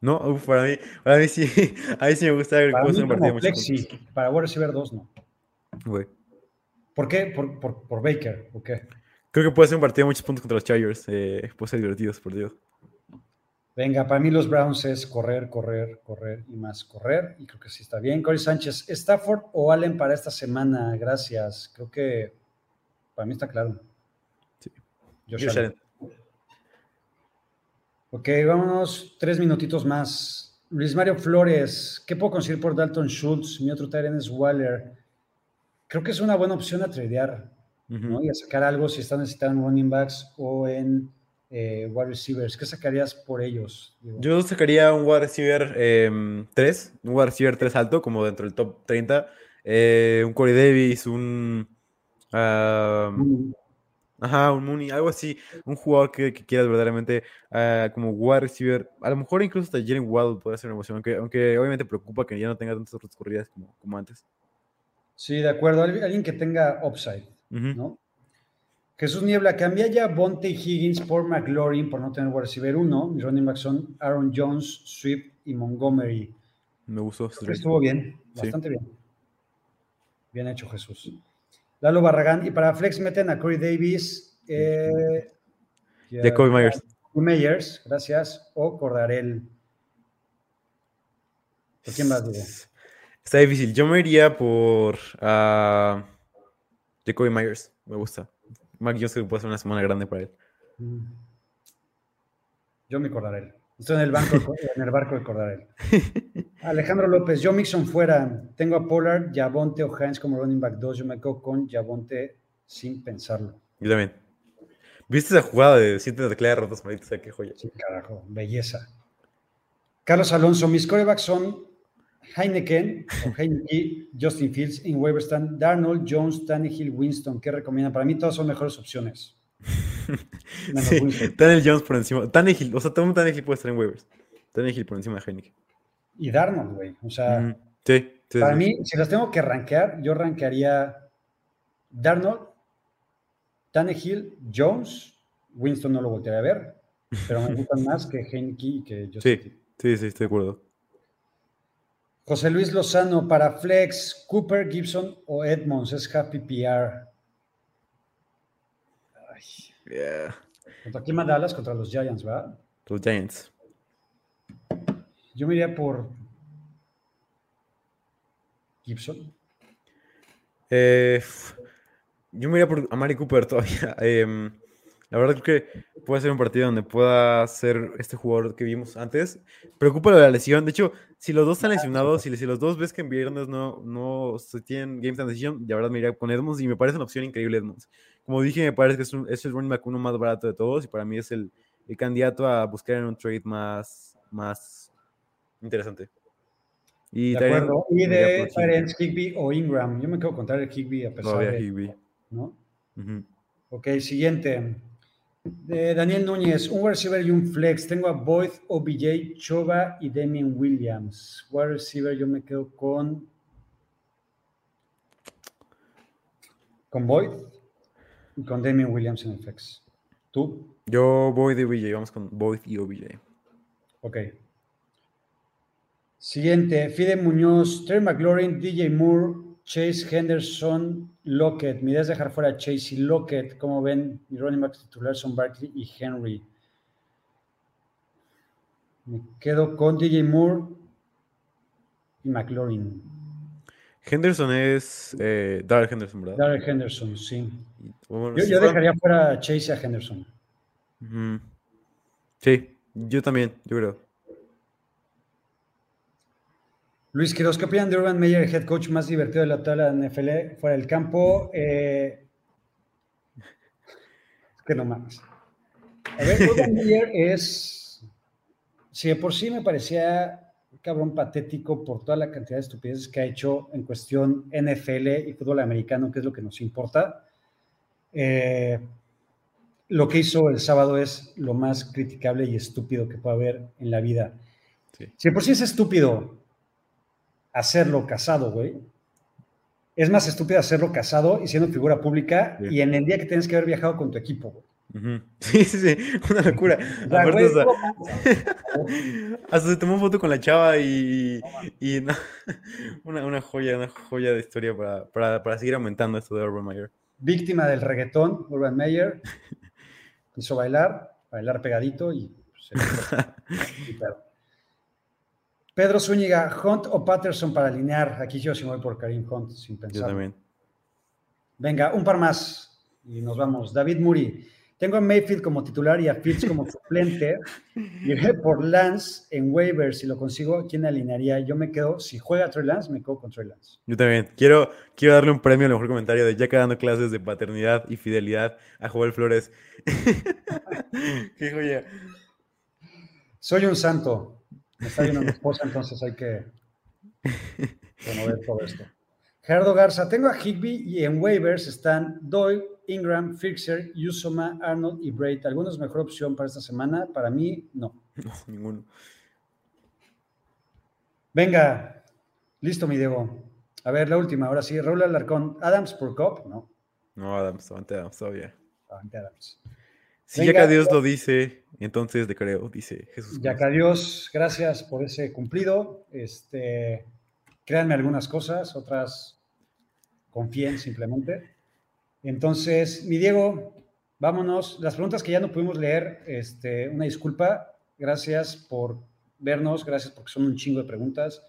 No, uf, para mí, para mí sí, a mí sí me gusta. que Para mí partido como de flex, muchos sí. Para wide receiver 2, no. Güey. ¿Por qué? Por, por, por Baker. ¿O qué? Creo que puede ser un partido de muchos puntos contra los Chargers. Eh, puede ser divertido, por Dios. Venga, para mí los Browns es correr, correr, correr y más correr. Y creo que sí está bien. Corey Sánchez, ¿Stafford o Allen para esta semana? Gracias. Creo que para mí está claro. Sí. Allen. Ok, vámonos tres minutitos más. Luis Mario Flores, ¿qué puedo conseguir por Dalton Schultz? Mi otro Tyrant es Waller. Creo que es una buena opción a tradear. ¿no? Y a sacar algo si están necesitando running backs o en eh, wide receivers. ¿Qué sacarías por ellos? Digo? Yo sacaría un wide receiver 3, un wide receiver 3 alto, como dentro del top 30. eh, un Corey Davis, un. Ajá, un Mooney, algo así. Un jugador que, que quieras verdaderamente ah, como wide receiver. A lo mejor incluso hasta Jalen Waddle puede ser una emoción, aunque, aunque obviamente preocupa que ya no tenga tantas otras corridas como, como antes. Sí, de acuerdo. Al- Alguien que tenga upside. ¿no? Jesús Niebla, cambia ya Bonte Higgins por McLaurin por no tener wide receiver 1. Mis running backs son Aaron Jones, Swift y Montgomery. Me gustó. trade. estuvo bien, Sí. bastante bien. Bien hecho, Jesús. Lalo Barragán. Y para Flex meten a Corey Davis. Eh, a- Jacoby Myers. Jacoby Myers, gracias. O Cordarel. ¿Por quién vas, Diego? Está difícil. Yo me iría por ah, Jacoby Myers. Me gusta. Mac Jones puede ser una semana grande para él. Mm. Yo mi Cordarel. Estoy en el, banco, en el barco de Cordarel. Alejandro López, yo Mixon fuera. Tengo a Pollard, Yabonte o Hines como running back 2. Yo me quedo con Yabonte sin pensarlo. Yo también. ¿Viste esa jugada de siete de clave rotas, maldita sea, qué joya? Sí, carajo, belleza. Carlos Alonso, mis corebacks son Heineken o Heineken, Justin Fields, en Weberstand, Darnold, Jones, Tannehill, Winston. ¿Qué recomiendan? Para mí todas son mejores opciones. Sí. Tannehill Jones por encima. Tannehill, o sea, todo un Tannehill puede estar en waivers. Tannehill por encima de Heineken. Y Darnold, güey. O sea. Sí, sí, para sí. mí, si las tengo que rankear, yo rankearía Darnold, Tannehill, Jones Winston no lo voltearé a ver, pero me gustan más que Heineke y que Justin Sí, sí, sí, estoy de acuerdo. José Luis Lozano para Flex, Cooper, Gibson o Edmonds, es Happy PR. Ay, Yeah. contra quién más Dallas? Contra los Giants, ¿verdad? Los Giants. Yo me iría por Gibson. Eh, yo me iría por Amari Cooper todavía. Em, la verdad creo que puede ser un partido donde pueda ser este jugador que vimos antes. Preocupa la lesión. De hecho, si los dos están lesionados, si, si los dos ves que en viernes no, no se tienen game time decision, la verdad me iría con Edmonds y me parece una opción increíble Edmonds. Como dije, me parece que es, un- es el running back uno más barato de todos y para mí es el, el candidato a buscar en un trade más, más interesante. Y De Tyrion, acuerdo. Y de. Tyrants, Higby o Ingram. Yo me quedo con Tyler Higby a pesar Todavía de. Higbee. ¿no? Ujú. Ok, siguiente. De Daniel Núñez, un receiver y un flex. Tengo a Boyd, OBJ, Choba y Damien Williams. Wide receiver, yo me quedo con. Con Boyd y con Damien Williams en el flex. ¿Tú? Yo voy de OBJ, vamos con Boyd y OBJ. Ok. Siguiente, Fide Muñoz, Terry McLaurin, DJ Moore, Chase Henderson, Lockett. Mi idea es dejar fuera a Chase y Lockett. Como ven, mi running back titular son Barkley y Henry. Me quedo con DJ Moore y McLaurin. Henderson es eh, Darrell Henderson, ¿verdad? Darrell Henderson, sí. Bueno, Yo, dejaría fuera a Chase y a Henderson. Sí, yo también, yo creo. Luis Quiroz, ¿qué opinan de Urban Meyer, el head coach más divertido de la tabla de NFL fuera del campo? Eh, es que no mames. A ver, Urban Meyer es. Si de por sí me parecía un cabrón patético por toda la cantidad de estupideces que ha hecho en cuestión NFL y fútbol americano, que es lo que nos importa. eh, lo que hizo el sábado es lo más criticable y estúpido que puede haber en la vida. Sí. Si de por sí es estúpido hacerlo casado, güey. Es más estúpido hacerlo casado y siendo figura pública Sí. y en el día que tienes que haber viajado con tu equipo, güey. Sí, sí, sí, una locura. O sea, Aparte, güey, hasta se tomó foto con la chava y, y no, una, una joya, una joya de historia para, para, para seguir aumentando esto de Urban Meyer. víctima del reggaetón, Urban Meyer, quiso bailar, bailar pegadito y pues, se. Y. Pedro Zúñiga, Hunt o Patterson para alinear. Aquí yo sí me voy por Karim Hunt sin Yo pensar. también. Venga, un par más y nos vamos. David Muri. Tengo a Mayfield como titular y a Fields como suplente. Iré por Lance en waivers. Si lo consigo, ¿quién alinearía? Yo me quedo, si juega Trey Lance, me quedo con Trey Lance. Yo también. Quiero, quiero darle un premio al mejor comentario de Jack dando clases de paternidad y fidelidad a Joel Flores. Qué joya. Soy un santo. Me está viendo mi esposa, entonces hay que promover todo esto. Gerardo Garza, tengo a Higby y en waivers están Doyle, Ingram, Fixer, Yusoma, Arnold y Braid. ¿Algunos mejor opción para esta semana? Para mí, no. No, ninguno. Venga, listo, mi Diego. A ver, la última, ahora sí. Raúl Alarcón, Adams por Cop, no. No, Adams, avante Adams todavía. Avante Adams. Si Venga. ya que Dios lo dice, entonces le creo, dice Jesús. Ya que adiós, gracias por ese cumplido. Este, créanme algunas cosas, otras confíen simplemente. Entonces, mi Diego, vámonos. Las preguntas que ya no pudimos leer, este, una disculpa. Gracias por vernos, gracias porque son un chingo de preguntas.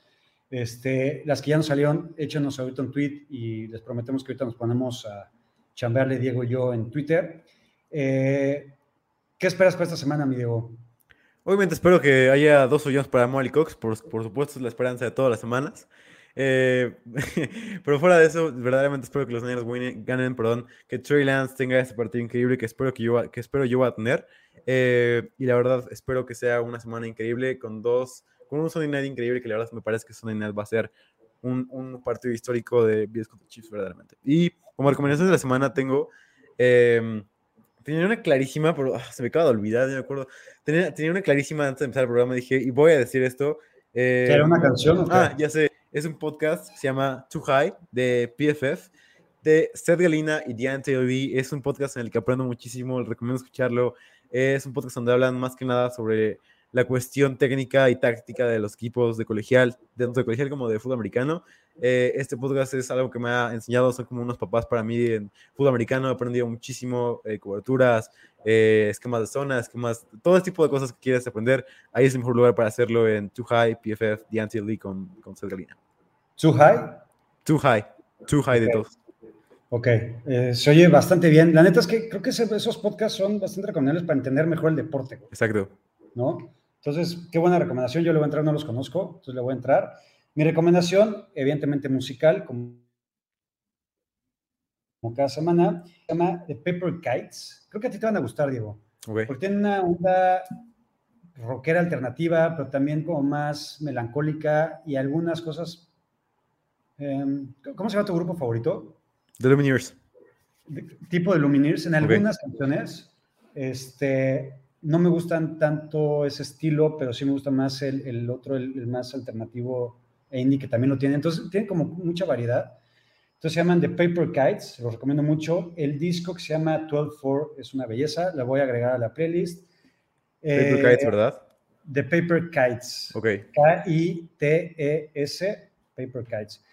Este, las que ya nos salieron, échenos ahorita un tweet y les prometemos que ahorita nos ponemos a chambearle Diego y yo en Twitter. Eh, ¿Qué esperas para esta semana, mi Diego? Obviamente espero que haya dos hoyos para Molly Cox, por, por supuesto es la esperanza de todas las semanas. Eh, pero fuera de eso, verdaderamente espero que los Niners ganen, perdón, que Trey Lance tenga este partido increíble que espero que yo, que espero yo va a tener. Eh, y la verdad, espero que sea una semana increíble con dos, con un Sunday Night increíble que la verdad me parece que Sunday Night va a ser un, un partido histórico de Bills Chiefs, verdaderamente. Y como recomendación de la semana tengo, eh, tenía una clarísima, pero ah, se me acaba de olvidar, no me acuerdo. Tenía, tenía una clarísima antes de empezar el programa, dije, y voy a decir esto. eh, ¿Era una canción o? Ah, ya sé, es un podcast que se llama Too High de PFF. de Seth Galina y Deontay Lee. Es un podcast en el que aprendo muchísimo, les recomiendo escucharlo. Es un podcast donde hablan más que nada sobre la cuestión técnica y táctica de los equipos de colegial, tanto de colegial como de fútbol americano. Eh, este podcast es algo que me ha enseñado, son como unos papás para mí en fútbol americano, he aprendido muchísimo, eh, coberturas, eh, esquemas de zona, esquemas, todo ese tipo de cosas que quieras aprender. Ahí es el mejor lugar para hacerlo en Too High, PFF, The Lee con, con Seth Galina. ¿Too High? Too High, Too High de todos. Ok, se oye bastante bien. La neta es que creo que esos podcasts son bastante recomendables para entender mejor el deporte. Exacto. ¿No? Entonces, qué buena recomendación. Yo le voy a entrar, no los conozco, entonces le voy a entrar. Mi recomendación, evidentemente musical, como, cada semana, se llama The Paper Kites. Creo que a ti te van a gustar, Diego. Porque tiene una onda rockera alternativa, pero también como más melancólica y algunas cosas. Em, ¿Cómo se llama tu grupo favorito? The Lumineers. tipo de Lumineers. En algunas canciones, este, no me gustan tanto ese estilo, pero sí me gusta más el, otro, el, más alternativo e indie que también lo tiene. Entonces, tiene como mucha variedad. Entonces se llaman The Paper Kites, los recomiendo mucho. El disco que se llama 12-4 es una belleza, la voy a agregar a la playlist. Paper Kites, eh, ¿verdad? The Paper Kites. Ok. K-I-T-E-S, Paper Kites.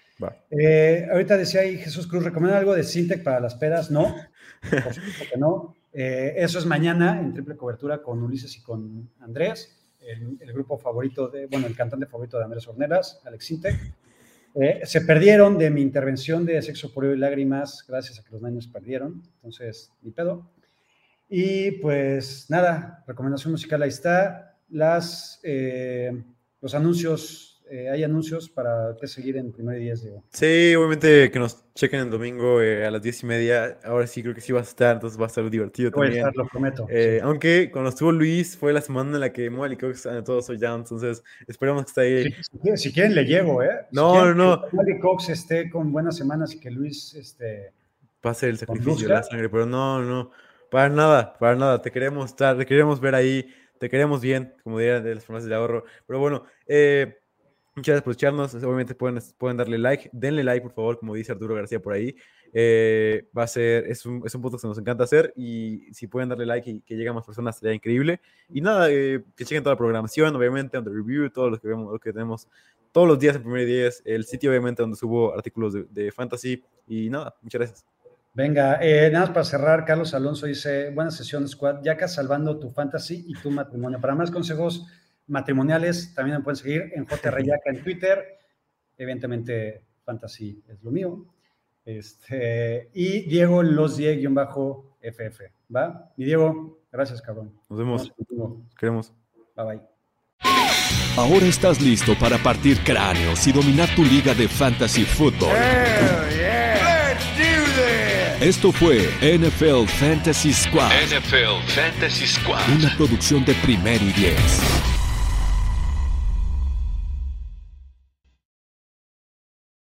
Eh, ahorita decía ahí Jesús Cruz, ¿recomienda algo de Sintec para las pedas? No, por supuesto que no. Eh, eso es mañana en triple cobertura con Ulises y con Andrés, el, grupo favorito de, bueno, el cantante favorito de Andrés Horneras, Alex Intec. Eh, se perdieron de mi intervención de Sexo, por y Lágrimas, gracias a que los niños perdieron, entonces, ni pedo. Y pues nada, recomendación musical ahí está. Las, eh, los anuncios eh, hay anuncios para que seguir en primer 10, digo. Sí, obviamente que nos chequen el domingo eh, a las 10 y media. Ahora sí creo que sí va a estar, entonces va a estar divertido Voy también. A estar, lo prometo. Eh, aunque cuando estuvo Luis fue la semana en la que Molly Cox todos soy down, entonces esperamos que esté ahí. Si, quieren le llevo, ¿eh? no, no, Que Molly Cox esté con buenas semanas y que Luis este, pase el sacrificio de la sangre, pero no, no, para nada, para nada. Te queremos estar, te queremos ver ahí, te queremos bien, como dirían de las formas de ahorro. Pero bueno, eh Muchas gracias por escucharnos. Obviamente pueden, pueden darle like. Denle like, por favor, como dice Arturo García por ahí. Eh, va a ser, es un, es un podcast que nos encanta hacer y si pueden darle like y que lleguen más personas sería increíble. Y nada, eh, que chequen toda la programación, obviamente, the review, todo lo que vemos, lo que tenemos todos los días en primer día, el sitio obviamente donde subo artículos de, fantasy y nada, muchas gracias. Venga, eh, nada más para cerrar, Carlos Alonso dice, buena sesión, Squad, ya que salvando tu fantasy y tu matrimonio. Para más consejos, matrimoniales, también me pueden seguir en JRYaca en Twitter. Evidentemente, fantasy es lo mío. Este, y Diego Los bajo ff ¿va? Y Diego, gracias, cabrón. Nos vemos. Queremos. Bye bye. Ahora estás listo para partir cráneos y dominar tu liga de fantasy football. Esto fue NFL Fantasy Squad. NFL Fantasy Squad. Una producción de primero y diez.